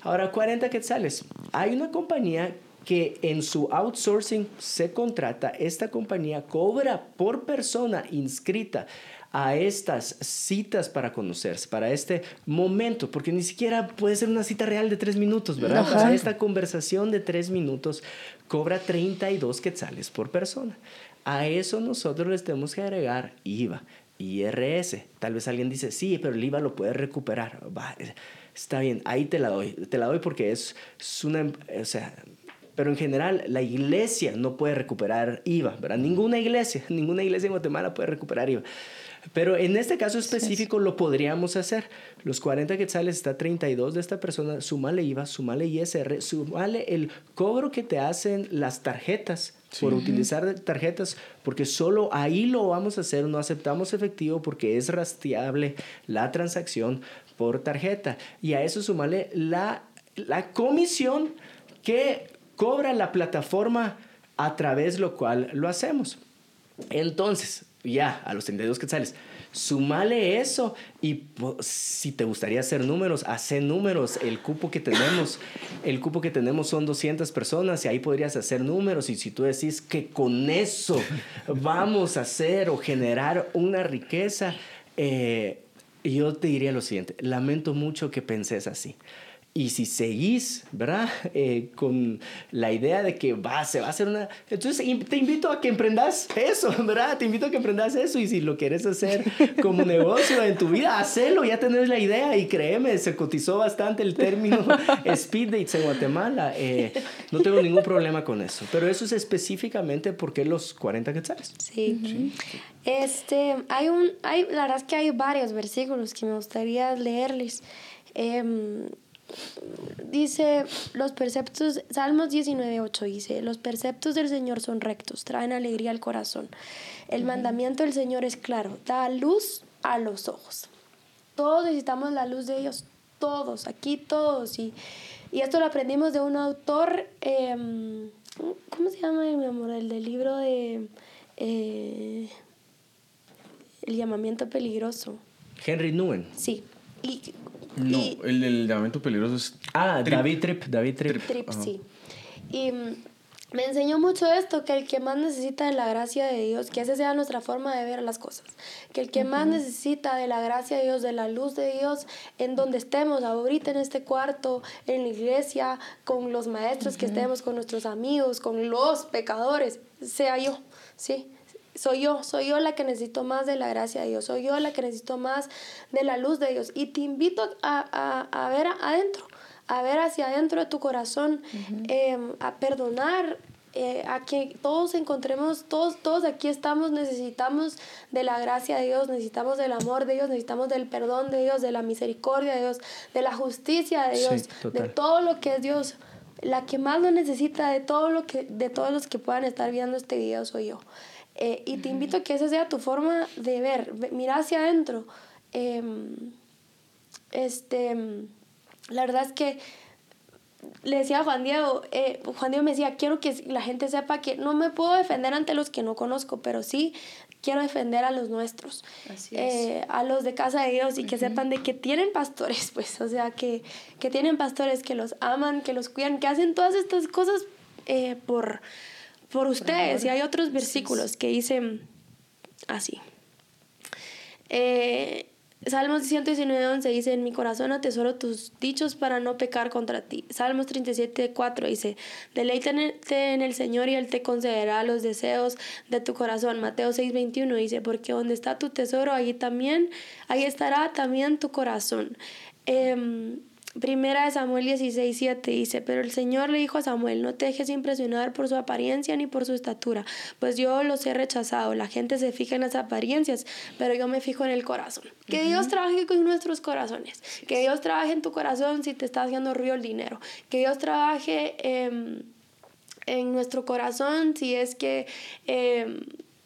Ahora, 40 quetzales. Hay una compañía que en su outsourcing se contrata, esta compañía cobra por persona inscrita a estas citas para conocerse, para este momento, porque ni siquiera puede ser una cita real de tres minutos, ¿verdad? O sea, esta conversación de tres minutos cobra 32 quetzales por persona. A eso nosotros les tenemos que agregar IVA, IRS. Tal vez alguien dice, sí, pero el IVA lo puede recuperar. Va, está bien, ahí te la doy. Te la doy porque es, es una, o sea, pero en general la iglesia no puede recuperar IVA, ¿verdad? Ninguna iglesia, ninguna iglesia en Guatemala puede recuperar IVA. Pero en este caso específico lo podríamos hacer. Los 40 quetzales está 32 de esta persona, sumale IVA, sumale ISR, sumale el cobro que te hacen las tarjetas por utilizar tarjetas, porque solo ahí lo vamos a hacer, no aceptamos efectivo porque es rastreable la transacción por tarjeta. Y a eso sumale la, la comisión que cobra la plataforma a través lo cual lo hacemos. Entonces, ya, a los 32 quetzales. Sumale eso y si te gustaría hacer números, hace números. El cupo que tenemos, el cupo que tenemos son 200 personas y ahí podrías hacer números. Y si tú decís que con eso vamos a hacer o generar una riqueza, eh, yo te diría lo siguiente, lamento mucho que penses así. Y si seguís, ¿verdad? Eh, con la idea de que va, se va a hacer una... Entonces te invito a que emprendas eso, ¿verdad? Te invito a que emprendas eso y si lo quieres hacer como negocio en tu vida, hacelo, ya tenés la idea y créeme, se cotizó bastante el término speed dates en Guatemala. Eh, no tengo ningún problema con eso, pero eso es específicamente porque los 40 quetzales. Sí. Este, hay un, hay, la verdad es que hay varios versículos que me gustaría leerles. Eh, dice los preceptos, Salmos 19.8 dice, los preceptos del Señor son rectos, traen alegría al corazón. El mandamiento del Señor es claro, da luz a los ojos. Todos necesitamos la luz de Dios, todos, aquí todos. Y, y esto lo aprendimos de un autor, em, ¿cómo se llama mi amor? El del libro de eh, El llamamiento peligroso. Henry Nguyen. Sí. Y no, el del llamamiento peligroso es. Ah, David Tripp. David Tripp. Trip, sí. Y mm, me enseñó mucho esto, que el que más necesita de la gracia de Dios, que esa sea nuestra forma de ver las cosas, que el que más necesita de la gracia de Dios, de la luz de Dios, en donde estemos, ahorita en este cuarto, en la iglesia, con los maestros que estemos, con nuestros amigos, con los pecadores, sea yo, ¿sí? Soy yo, soy yo la que necesito más de la gracia de Dios, soy yo la que necesito más de la luz de Dios. Y te invito a, a, a ver adentro, a ver hacia adentro de tu corazón, em, a perdonar, eh, a que todos encontremos, todos, todos aquí estamos, necesitamos de la gracia de Dios, necesitamos del amor de Dios, necesitamos del perdón de Dios, de la misericordia de Dios, de la justicia de Dios, de todo lo que es Dios. La que más lo necesita de todo lo que, de todos los que puedan estar viendo este video soy yo. Eh, y te invito a que esa sea tu forma de ver, mira hacia adentro. Em, este la verdad es que le decía a Juan Diego, eh, Juan Diego me decía, quiero que la gente sepa que no me puedo defender ante los que no conozco, pero sí quiero defender a los nuestros, eh, a los de casa de Dios y que sepan de que tienen pastores, pues, o sea, que, que tienen pastores que los aman, que los cuidan, que hacen todas estas cosas eh, por, por ustedes. y hay otros versículos que dicen así. Eh, Salmos 119, 11 dice, en mi corazón atesoro tus dichos para no pecar contra ti. Salmos 37, 4 dice, deleítate en el Señor y Él te concederá los deseos de tu corazón. Mateo 6, 21 dice, porque donde está tu tesoro, allí también, ahí estará también tu corazón. Eh, Primera de Samuel 16, 7 dice, pero el Señor le dijo a Samuel, no te dejes impresionar por su apariencia ni por su estatura, pues yo los he rechazado. La gente se fija en las apariencias, pero yo me fijo en el corazón. Que Dios trabaje con nuestros corazones, que Dios trabaje en tu corazón si te está haciendo ruido el dinero, que Dios trabaje en nuestro corazón si es que... Em,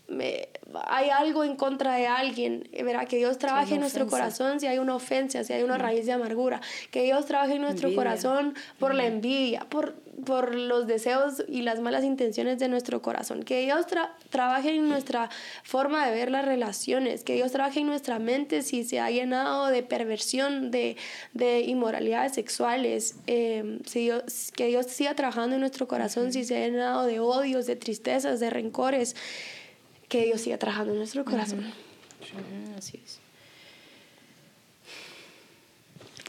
me, hay algo en contra de alguien, verá, que Dios trabaje en nuestro corazón si hay una ofensa, si hay una raíz de amargura, que Dios trabaje en nuestro corazón por la envidia, por, por los deseos y las malas intenciones de nuestro corazón, que Dios trabaje en nuestra forma de ver las relaciones, que Dios trabaje en nuestra mente si se ha llenado de perversión, de, de inmoralidades sexuales, eh, si que Dios siga trabajando en nuestro corazón si se ha llenado de odios, de tristezas, de rencores que Dios siga trabajando en nuestro corazón. Así es.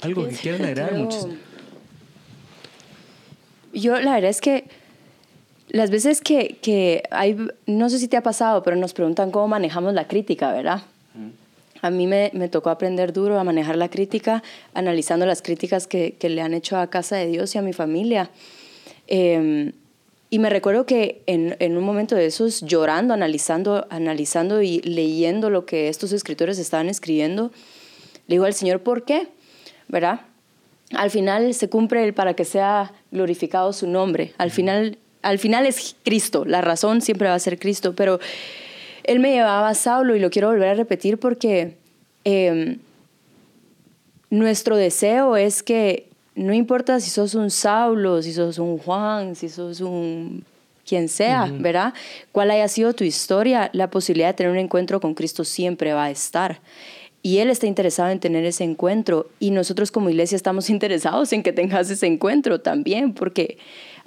Algo que quieran agregar muchos. Yo la verdad es que las veces que, que, hay, no sé si te ha pasado, pero nos preguntan cómo manejamos la crítica, ¿verdad? A mí me, me, tocó aprender duro a manejar la crítica, analizando las críticas que, que, le han hecho a Casa de Dios y a mi familia. Eh, y me recuerdo que en, en, un momento de esos, llorando, analizando, analizando y leyendo lo que estos escritores estaban escribiendo, le digo al Señor, ¿por qué? ¿Verdad? Al final se cumple el para que sea glorificado su nombre. Al final, al final es Cristo, la razón siempre va a ser Cristo, pero Él me llevaba a Saulo y lo quiero volver a repetir porque em, nuestro deseo es que no importa si sos un Saulo, si sos un Juan, si sos un quien sea, ¿verdad? Cuál haya sido tu historia, la posibilidad de tener un encuentro con Cristo siempre va a estar. Y Él está interesado en tener ese encuentro y nosotros como iglesia estamos interesados en que tengas ese encuentro también, porque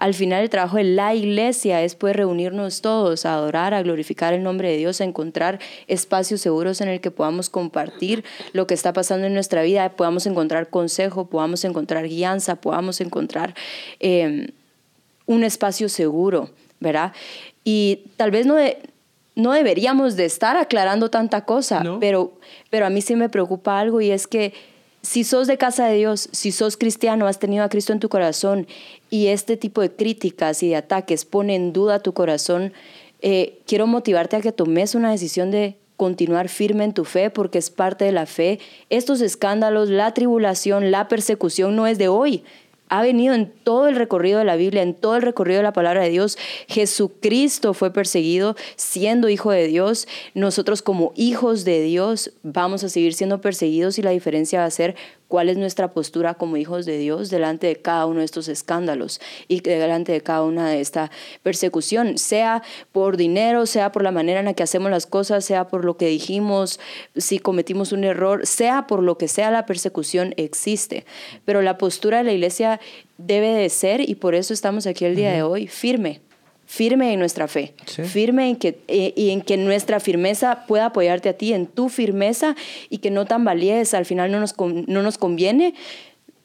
al final el trabajo de la iglesia es poder reunirnos todos a adorar, a glorificar el nombre de Dios, a encontrar espacios seguros en el que podamos compartir lo que está pasando en nuestra vida, podamos encontrar consejo, podamos encontrar guianza, podamos encontrar em, un espacio seguro, ¿verdad? Y tal vez no, no deberíamos de estar aclarando tanta cosa, pero, pero a mí sí me preocupa algo y es que si sos de casa de Dios, si sos cristiano, has tenido a Cristo en tu corazón y este tipo de críticas y de ataques pone en duda tu corazón, eh, quiero motivarte a que tomes una decisión de continuar firme en tu fe porque es parte de la fe. Estos escándalos, la tribulación, la persecución no es de hoy, ha venido en todo el recorrido de la Biblia, en todo el recorrido de la palabra de Dios. Jesucristo fue perseguido siendo hijo de Dios. Nosotros como hijos de Dios vamos a seguir siendo perseguidos y la diferencia va a ser cuál es nuestra postura como hijos de Dios delante de cada uno de estos escándalos y delante de cada una de esta persecución, sea por dinero, sea por la manera en la que hacemos las cosas, sea por lo que dijimos, si cometimos un error, sea por lo que sea la persecución existe. Pero la postura de la iglesia debe de ser, y por eso estamos aquí el día de hoy, firme firme en nuestra fe, firme en que, eh, y en que nuestra firmeza pueda apoyarte a ti, en tu firmeza y que no tambalees, al final no nos, no nos conviene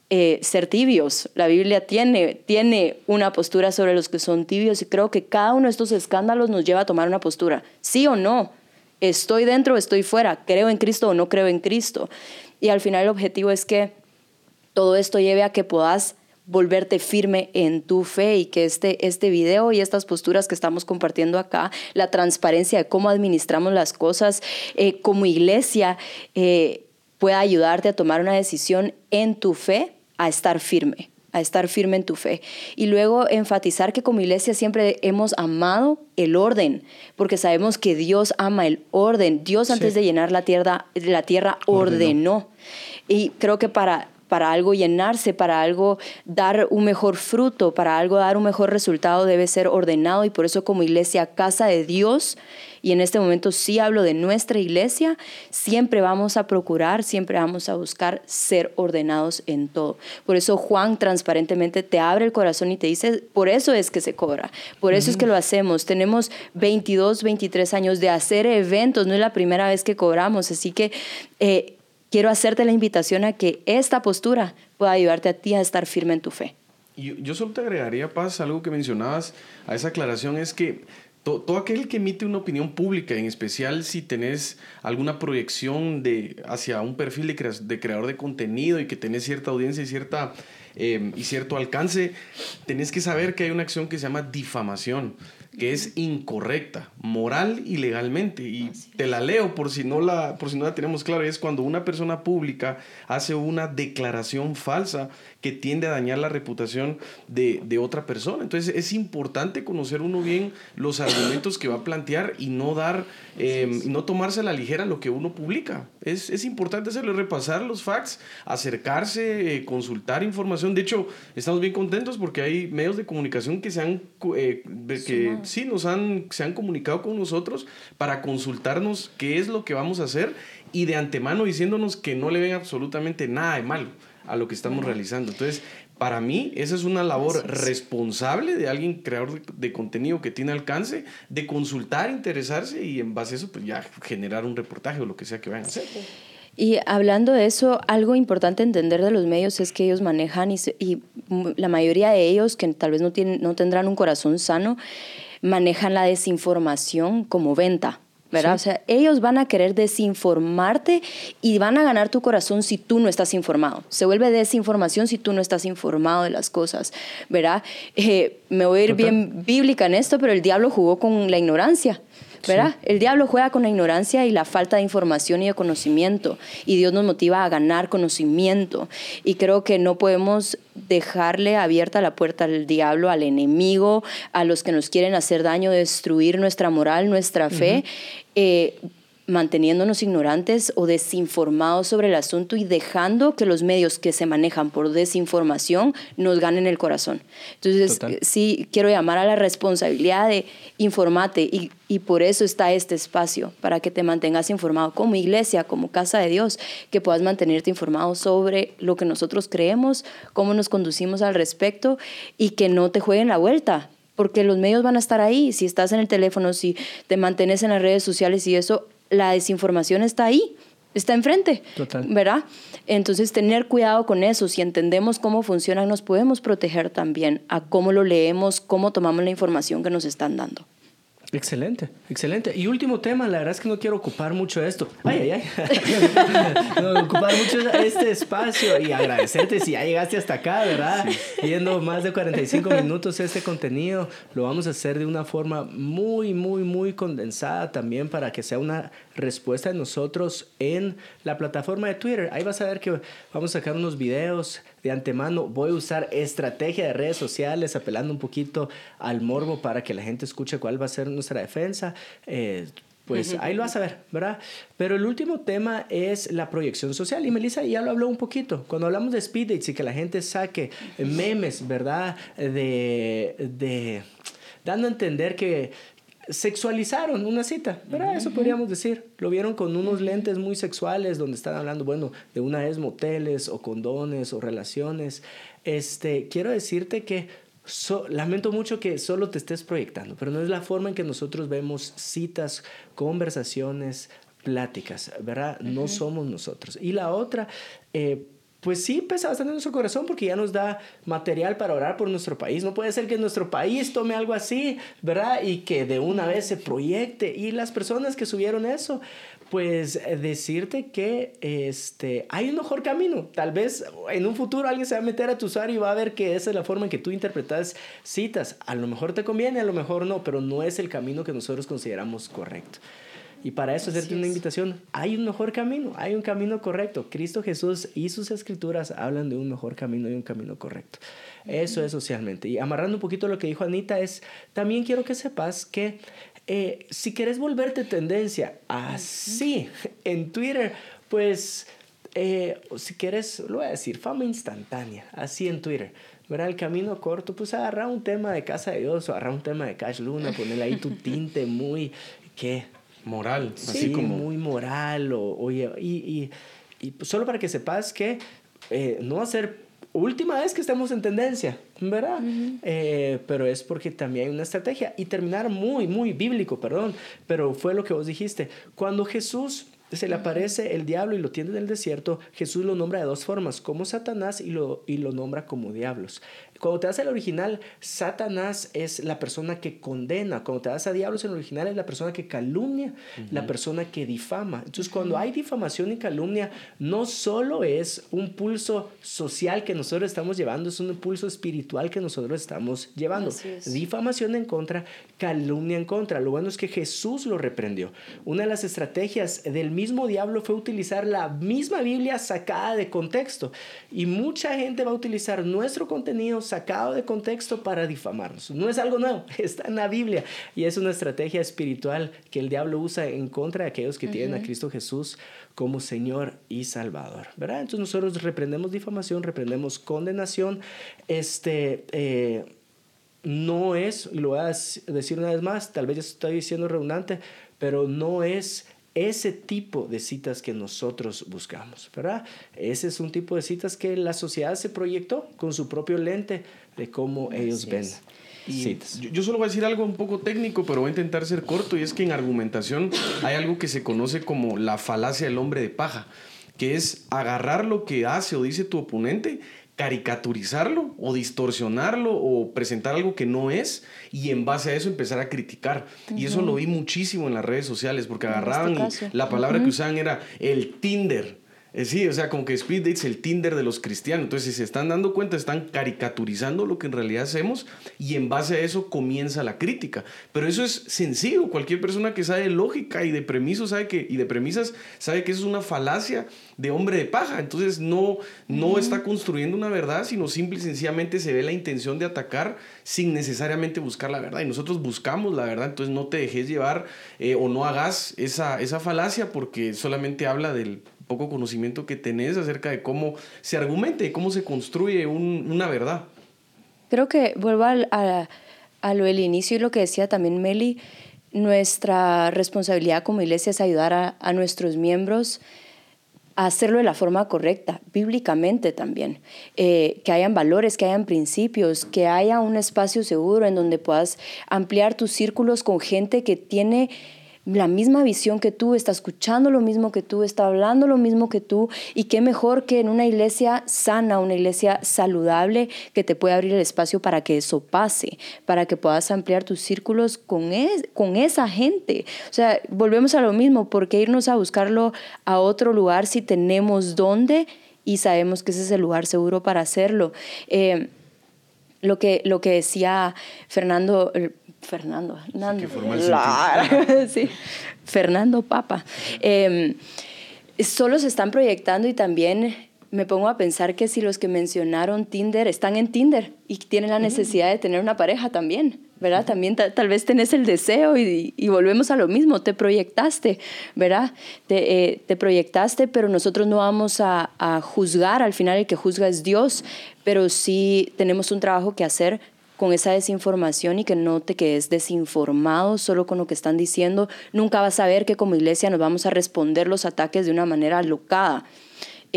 eh, ser tibios. La Biblia tiene, tiene una postura sobre los que son tibios y creo que cada uno de estos escándalos nos lleva a tomar una postura, sí o no, estoy dentro o estoy fuera, creo en Cristo o no creo en Cristo. Y al final el objetivo es que todo esto lleve a que puedas volverte firme en tu fe y que este, este video y estas posturas que estamos compartiendo acá, la transparencia de cómo administramos las cosas eh, como iglesia, eh, pueda ayudarte a tomar una decisión en tu fe, a estar firme a estar firme en tu fe. Y luego enfatizar que como iglesia siempre hemos amado el orden, porque sabemos que Dios ama el orden. Dios antes de llenar la tierra, la tierra ordenó. Y creo que para para algo llenarse, para algo dar un mejor fruto, para algo dar un mejor resultado debe ser ordenado y por eso como iglesia, casa de Dios, y en este momento sí hablo de nuestra iglesia, siempre vamos a procurar, siempre vamos a buscar ser ordenados en todo. Por eso Juan transparentemente te abre el corazón y te dice, por eso es que se cobra, por eso es que lo hacemos. Tenemos 22, 23 años de hacer eventos, no es la primera vez que cobramos, así que... Eh, quiero hacerte la invitación a que esta postura pueda ayudarte a ti a estar firme en tu fe. Y yo solo te agregaría, Paz, algo que mencionabas a esa aclaración es que todo aquel que emite una opinión pública, en especial si tenés alguna proyección de, hacia un perfil de, de creador de contenido y que tenés cierta audiencia y, cierta, eh, y cierto alcance, tenés que saber que hay una acción que se llama difamación que es incorrecta, moral y legalmente. Y te la leo por si, no la, por si no la tenemos clara. Es cuando una persona pública hace una declaración falsa que tiende a dañar la reputación de, de, otra persona. Entonces es importante conocer uno bien los argumentos que va a plantear y no dar, eh, no tomarse a la ligera lo que uno publica. Es, es importante hacerlo, repasar los facts, acercarse, eh, consultar información. De hecho, estamos bien contentos porque hay medios de comunicación que se han, eh, que sí, nos han, se han comunicado con nosotros para consultarnos qué es lo que vamos a hacer y de antemano diciéndonos que no le ven absolutamente nada de malo a lo que estamos realizando. Entonces, para mí, esa es una labor responsable de alguien creador de, contenido que tiene alcance, de consultar, interesarse y en base a eso, pues ya generar un reportaje o lo que sea que vayan a hacer. Y hablando de eso, algo importante entender de los medios es que ellos manejan y, y la mayoría de ellos, que tal vez no, tienen, no tendrán un corazón sano, manejan la desinformación como venta. ¿Verdad? O sea, ellos van a querer desinformarte y van a ganar tu corazón si tú no estás informado. Se vuelve desinformación si tú no estás informado de las cosas, ¿verdad? Eh, me voy a ir bien bíblica en esto, pero el diablo jugó con la ignorancia. ¿Verdad? El diablo juega con la ignorancia y la falta de información y de conocimiento, y Dios nos motiva a ganar conocimiento. Y creo que no podemos dejarle abierta la puerta al diablo, al enemigo, a los que nos quieren hacer daño, destruir nuestra moral, nuestra fe. Eh, manteniéndonos ignorantes o desinformados sobre el asunto y dejando que los medios que se manejan por desinformación nos ganen el corazón. Entonces, sí, quiero llamar a la responsabilidad de informate y, y por eso está este espacio, para que te mantengas informado como iglesia, como casa de Dios, que puedas mantenerte informado sobre lo que nosotros creemos, cómo nos conducimos al respecto y que no te jueguen la vuelta porque los medios van a estar ahí. Si estás en el teléfono, si te mantienes en las redes sociales y eso, la desinformación está ahí, está enfrente, ¿verdad? Entonces, tener cuidado con eso. Si entendemos cómo funcionan, nos podemos proteger también a cómo lo leemos, cómo tomamos la información que nos están dando. Excelente, excelente. Y último tema, la verdad es que no quiero ocupar mucho esto. Ay, ay, ay. no, ocupar mucho este espacio y agradecerte si ya llegaste hasta acá, ¿verdad? Viendo más de 45 minutos este contenido, lo vamos a hacer de una forma muy, muy, muy condensada también para que sea una respuesta de nosotros en la plataforma de Twitter. Ahí vas a ver que vamos a sacar unos videos de antemano. Voy a usar estrategia de redes sociales, apelando un poquito al morbo para que la gente escuche cuál va a ser nuestra defensa. Eh, pues ahí lo vas a ver, ¿verdad? Pero el último tema es la proyección social. Y Melissa ya lo habló un poquito. Cuando hablamos de speed dates y que la gente saque memes, ¿verdad? De, de dando a entender que sexualizaron una cita, ¿verdad? Eso podríamos decir. Lo vieron con unos lentes muy sexuales donde están hablando, bueno, de una vez moteles o condones o relaciones. Este, quiero decirte que lamento mucho que solo te estés proyectando, pero no es la forma en que nosotros vemos citas, conversaciones, pláticas, ¿verdad? No somos nosotros. Y la otra, eh, pues sí pesa bastante en nuestro corazón porque ya nos da material para orar por nuestro país. No puede ser que nuestro país tome algo así, ¿verdad? Y que de una vez se proyecte. Y las personas que subieron eso, pues eh, decirte que este, hay un mejor camino. Tal vez en un futuro alguien se va a meter a tu usuario y va a ver que esa es la forma en que tú interpretas citas. A lo mejor te conviene, a lo mejor no, pero no es el camino que nosotros consideramos correcto. Y para eso hacerte una invitación. Hay un mejor camino, hay un camino correcto. Cristo Jesús y sus escrituras hablan de un mejor camino y un camino correcto. Eso es socialmente. Y amarrando un poquito lo que dijo Anita, es también quiero que sepas que eh, si quieres volverte tendencia así en Twitter, pues eh, si quieres, lo voy a decir, fama instantánea, así en Twitter. ¿verdad? El camino corto, pues agarra un tema de Casa de Dios o agarra un tema de Cash Luna, ponerle ahí tu tinte muy, ¿qué? Moral, así como. Muy moral, o, oye, y, y, y, solo para que sepas que eh, no va a ser última vez que estemos en tendencia, ¿verdad? Eh, pero es porque también hay una estrategia. Y terminar muy, muy bíblico, perdón, pero fue lo que vos dijiste. Cuando Jesús se le aparece el diablo y lo tiene en el desierto, Jesús lo nombra de dos formas, como Satanás y lo, y lo nombra como diablos. Cuando te das el original, Satanás es la persona que condena. Cuando te das a diablos en el original es la persona que calumnia, la persona que difama. Entonces, cuando hay difamación y calumnia, no solo es un pulso social que nosotros estamos llevando, es un pulso espiritual que nosotros estamos llevando. Difamación en contra, calumnia en contra. Lo bueno es que Jesús lo reprendió. Una de las estrategias del mismo diablo fue utilizar la misma Biblia sacada de contexto. Y mucha gente va a utilizar nuestro contenido sacado de contexto para difamarnos. No es algo nuevo, está en la Biblia y es una estrategia espiritual que el diablo usa en contra de aquellos que tienen a Cristo Jesús como Señor y Salvador, ¿verdad? Entonces nosotros reprendemos difamación, reprendemos condenación, este... Eh, no es, lo voy a decir una vez más, tal vez estoy diciendo redundante, pero no es ese tipo de citas que nosotros buscamos, ¿verdad? Ese es un tipo de citas que la sociedad se proyectó con su propio lente de cómo ellos ven. citas. Yo, solo voy a decir algo un poco técnico, pero voy a intentar ser corto, y es que en argumentación hay algo que se conoce como la falacia del hombre de paja, que es agarrar lo que hace o dice tu oponente caricaturizarlo o distorsionarlo o presentar algo que no es y en base a eso empezar a criticar. Y eso lo vi muchísimo en las redes sociales porque este agarraban la palabra que usaban era el Tinder eh, sí, o sea, como que Speed Dates el Tinder de los cristianos. Entonces, si se están dando cuenta, están caricaturizando lo que en realidad hacemos y en base a eso comienza la crítica. Pero eso es sencillo. Cualquier persona que sabe de lógica y de premisos sabe que, y de premisas sabe que eso es una falacia de hombre de paja. Entonces, no, no está construyendo una verdad, sino simple y sencillamente se ve la intención de atacar sin necesariamente buscar la verdad. Y nosotros buscamos la verdad. Entonces, no te dejes llevar eh, o no hagas esa, esa falacia porque solamente habla del poco conocimiento que tenés acerca de cómo se argumente y cómo se construye una verdad. Creo que vuelvo a, a, lo del inicio y lo que decía también Meli, nuestra responsabilidad como iglesia es ayudar a, a nuestros miembros a hacerlo de la forma correcta, bíblicamente también, eh, que hayan valores, que hayan principios, que haya un espacio seguro en donde puedas ampliar tus círculos con gente que tiene la misma visión que tú, está escuchando lo mismo que tú, está hablando lo mismo que tú, y qué mejor que en una iglesia sana, una iglesia saludable, que te pueda abrir el espacio para que eso pase, para que puedas ampliar tus círculos con, con esa gente. O sea, volvemos a lo mismo, ¿por qué irnos a buscarlo a otro lugar si tenemos dónde y sabemos que ese es el lugar seguro para hacerlo? Eh, lo que, lo que decía Fernando, Fernando, Fernando, sí, Fernando Papa, em, solo se están proyectando y también me pongo a pensar que si los que mencionaron Tinder están en Tinder y tienen la necesidad de tener una pareja también, ¿verdad? También tal vez tenés el deseo y, volvemos a lo mismo, te proyectaste, ¿verdad? Te, eh, proyectaste, pero nosotros no vamos a, a juzgar, al final el que juzga es Dios, pero sí tenemos un trabajo que hacer con esa desinformación y que no te quedes desinformado solo con lo que están diciendo. Nunca vas a ver que como iglesia nos vamos a responder los ataques de una manera alocada.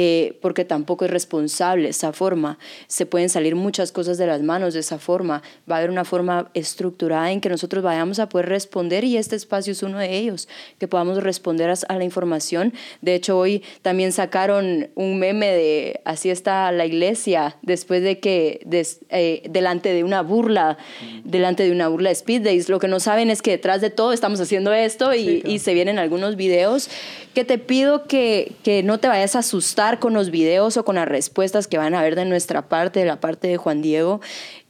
Eh, porque tampoco es responsable esa forma. Se pueden salir muchas cosas de las manos de esa forma. Va a haber una forma estructurada en que nosotros vayamos a poder responder y este espacio es uno de ellos, que podamos responder a, la información. De hecho, hoy también sacaron un meme de así está la iglesia después de que eh, delante de una burla, delante de una burla de Speed Days, lo que no saben es que detrás de todo estamos haciendo esto y, y se vienen algunos videos que te pido que, que no te vayas a asustar con los videos o con las respuestas que van a ver de nuestra parte, de la parte de Juan Diego,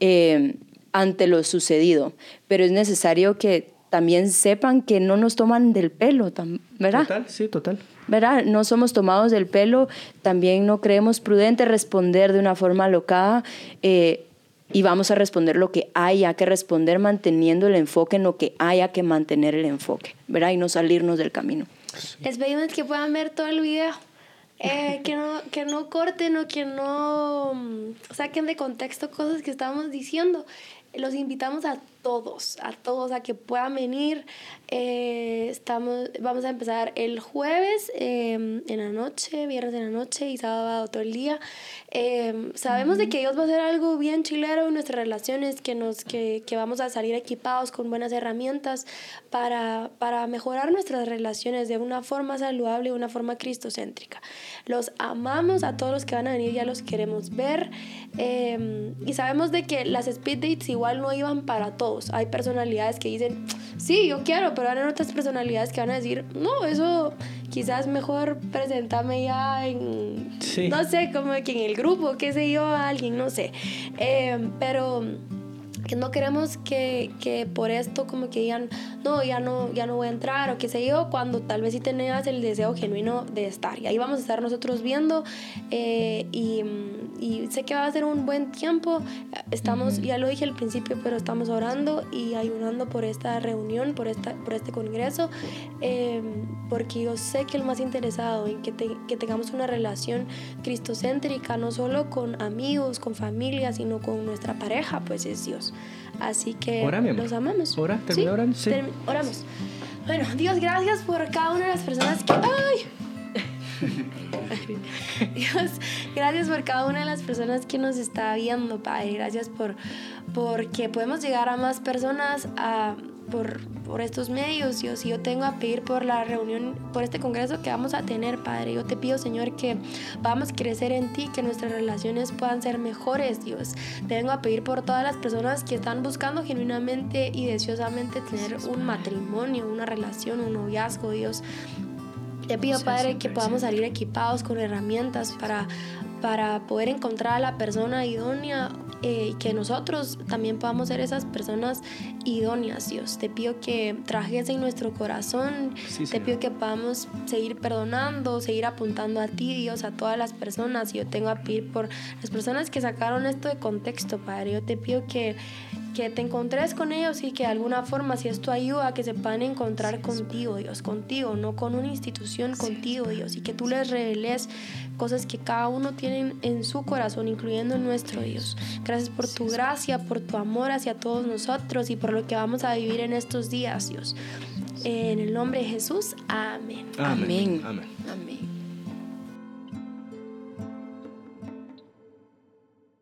eh, ante lo sucedido. Pero es necesario que también sepan que no nos toman del pelo, ¿verdad? Total, sí, total. ¿verdad? No somos tomados del pelo, también no creemos prudente responder de una forma alocada eh, y vamos a responder lo que haya que responder manteniendo el enfoque en lo que haya que mantener el enfoque, ¿verdad? Y no salirnos del camino. Les pedimos que puedan ver todo el video. Eh, que, no, que no corten o que no mm, saquen de contexto cosas que estamos diciendo. Los invitamos a todos, a todos a que puedan venir. Eh, estamos, vamos a empezar el jueves em, en la noche, viernes en la noche y sábado todo el día. Em, sabemos de que Dios va a hacer algo bien chilero en nuestras relaciones, que, nos, que, que vamos a salir equipados con buenas herramientas para, para mejorar nuestras relaciones de una forma saludable, de una forma cristocéntrica. Los amamos a todos los que van a venir, ya los queremos ver. Em, y sabemos de que las speed dates igual no iban para todos hay personalidades que dicen, sí, yo quiero, pero hay otras personalidades que van a decir, no, eso quizás mejor presentarme ya en, no sé, como que en el grupo, qué sé yo, alguien, no sé. Eh, pero que no queremos que, que, por esto como que digan, no, ya no, ya no voy a entrar o qué sé yo, cuando tal vez sí tengas el deseo genuino de estar. Y ahí vamos a estar nosotros viendo eh, y, y, sé que va a ser un buen tiempo. Estamos, ya lo dije al principio, pero estamos orando y ayunando por esta reunión, por, esta, por este congreso, eh, porque yo sé que el más interesado en que, que tengamos una relación cristocéntrica, no solo con amigos, con familia, sino con nuestra pareja, pues es Dios. Así que los amamos. Ora, termina orando. Sí. oramos. Bueno, Dios, gracias por cada una de las personas que. ¡Ay! Dios, gracias por cada una de las personas que nos está viendo, Padre. Gracias por porque podemos llegar a más personas a por, por estos medios, Dios. Y yo tengo a pedir por la reunión, por este congreso que vamos a tener, Padre. Yo te pido, Señor, que vamos a crecer en ti, que nuestras relaciones puedan ser mejores, Dios. Te vengo a pedir por todas las personas que están buscando genuinamente y deseosamente tener un matrimonio, una relación, un noviazgo, Dios. Te pido, Padre, que podamos salir equipados con herramientas para, para poder encontrar a la persona idónea eh, que nosotros también podamos ser esas personas idóneas, Dios. Te pido que trajes en nuestro corazón, te pido que podamos seguir perdonando, seguir apuntando a ti, Dios, a todas las personas. Yo tengo a pedir por las personas que sacaron esto de contexto, Padre. Yo te pido que que te encontres con ellos y que de alguna forma, si esto ayuda, que se puedan encontrar contigo, Dios, contigo, no con una institución, contigo, Dios, y que tú les reveles cosas que cada uno tiene en su corazón, incluyendo nuestro Dios. Gracias por tu gracia, por tu amor hacia todos nosotros y por lo que vamos a vivir en estos días, Dios. En el nombre de Jesús, amén. Amén. amén. amén.